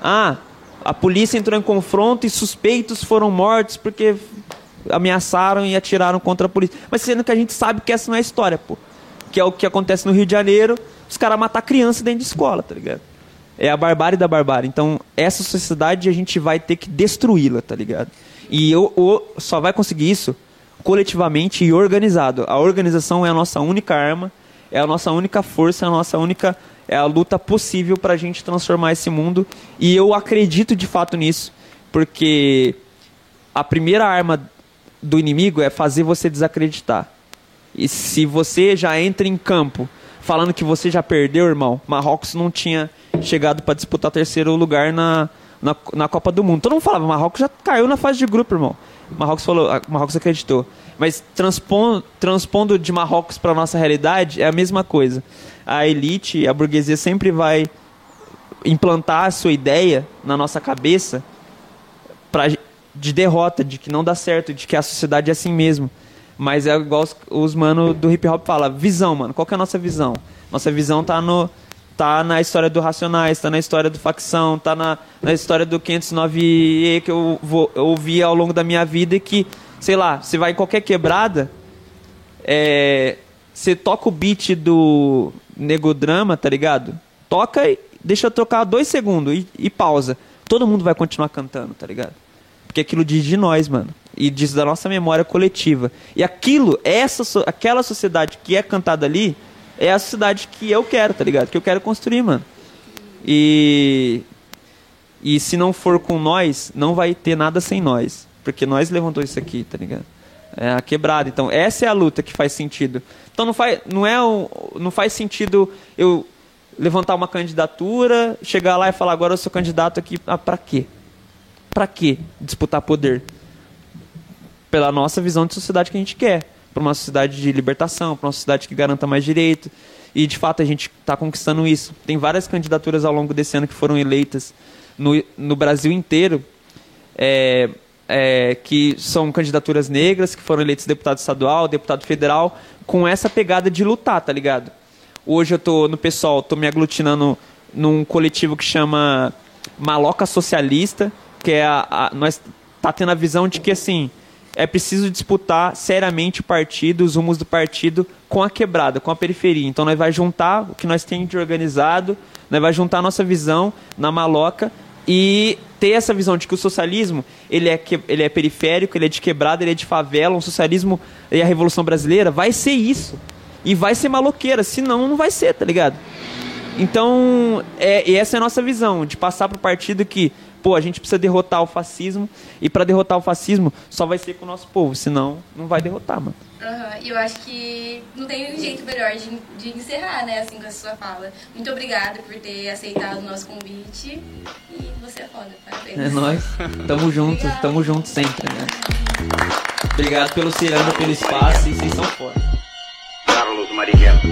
Ah, a polícia entrou em confronto e suspeitos foram mortos porque ameaçaram e atiraram contra a polícia. Mas sendo que a gente sabe que essa não é a história, pô que é o que acontece no Rio de Janeiro, os caras matar criança dentro de escola, tá ligado? É a barbárie da barbárie. Então, essa sociedade a gente vai ter que destruí-la, tá ligado? E eu, eu, só vai conseguir isso coletivamente e organizado. A organização é a nossa única arma, é a nossa única força, é a nossa única é a luta possível para a gente transformar esse mundo. E eu acredito de fato nisso, porque a primeira arma do inimigo é fazer você desacreditar. E se você já entra em campo falando que você já perdeu, irmão, Marrocos não tinha chegado para disputar terceiro lugar na, na, na, Copa do Mundo. Todo mundo falava, Marrocos já caiu na fase de grupo, irmão. Marrocos falou, Marrocos acreditou. Mas transpondo, transpondo de Marrocos para nossa realidade é a mesma coisa. A elite, a burguesia sempre vai implantar a sua ideia na nossa cabeça pra, de derrota, de que não dá certo, de que a sociedade é assim mesmo. Mas é igual os, os mano do hip hop fala, visão, mano. Qual que é a nossa visão? Nossa visão tá no tá na história do Racionais, tá na história do Facção, tá na, na história do 509E que eu, vou, eu ouvi ao longo da minha vida e que, sei lá, você vai em qualquer quebrada, é, você toca o beat do Negodrama, tá ligado? Toca e deixa eu tocar dois segundos e, e pausa. Todo mundo vai continuar cantando, tá ligado? Porque aquilo diz de nós, mano e diz da nossa memória coletiva. E aquilo, essa, aquela sociedade que é cantada ali, é a sociedade que eu quero, tá ligado? Que eu quero construir, mano. E e se não for com nós, não vai ter nada sem nós, porque nós levantou isso aqui, tá ligado? É a quebrada. Então, essa é a luta que faz sentido. Então não faz não é um, não faz sentido eu levantar uma candidatura, chegar lá e falar agora eu sou candidato aqui ah, para quê? Para quê disputar poder? Pela nossa visão de sociedade que a gente quer. Para uma sociedade de libertação, para uma sociedade que garanta mais direito. E de fato a gente está conquistando isso. Tem várias candidaturas ao longo desse ano que foram eleitas no, no Brasil inteiro, é, é, que são candidaturas negras, que foram eleitos deputado estadual, deputado federal, com essa pegada de lutar, tá ligado? Hoje eu tô no pessoal, tô me aglutinando num coletivo que chama Maloca Socialista, que é a, a nós tá tendo a visão de que assim, é preciso disputar seriamente o partido, os rumos do partido com a quebrada, com a periferia. Então nós vai juntar o que nós temos de organizado, nós vai juntar a nossa visão na maloca e ter essa visão de que o socialismo ele é, que, ele é periférico, ele é de quebrada, ele é de favela, um socialismo e a Revolução Brasileira vai ser isso. E vai ser maloqueira, senão não vai ser, tá ligado? Então, é, essa é a nossa visão, de passar para o partido que pô, a gente precisa derrotar o fascismo e para derrotar o fascismo só vai ser com o nosso povo, senão não vai derrotar, mano. Uhum. E eu acho que não tem um jeito melhor de, de encerrar, né, assim, com a sua fala. Muito obrigada por ter aceitado o nosso convite e você é foda, parabéns. É nóis. Tamo junto, Obrigada. tamo junto sempre, né? Obrigado pelo Ciranda, pelo espaço e vocês são foda. Carlos Marighella.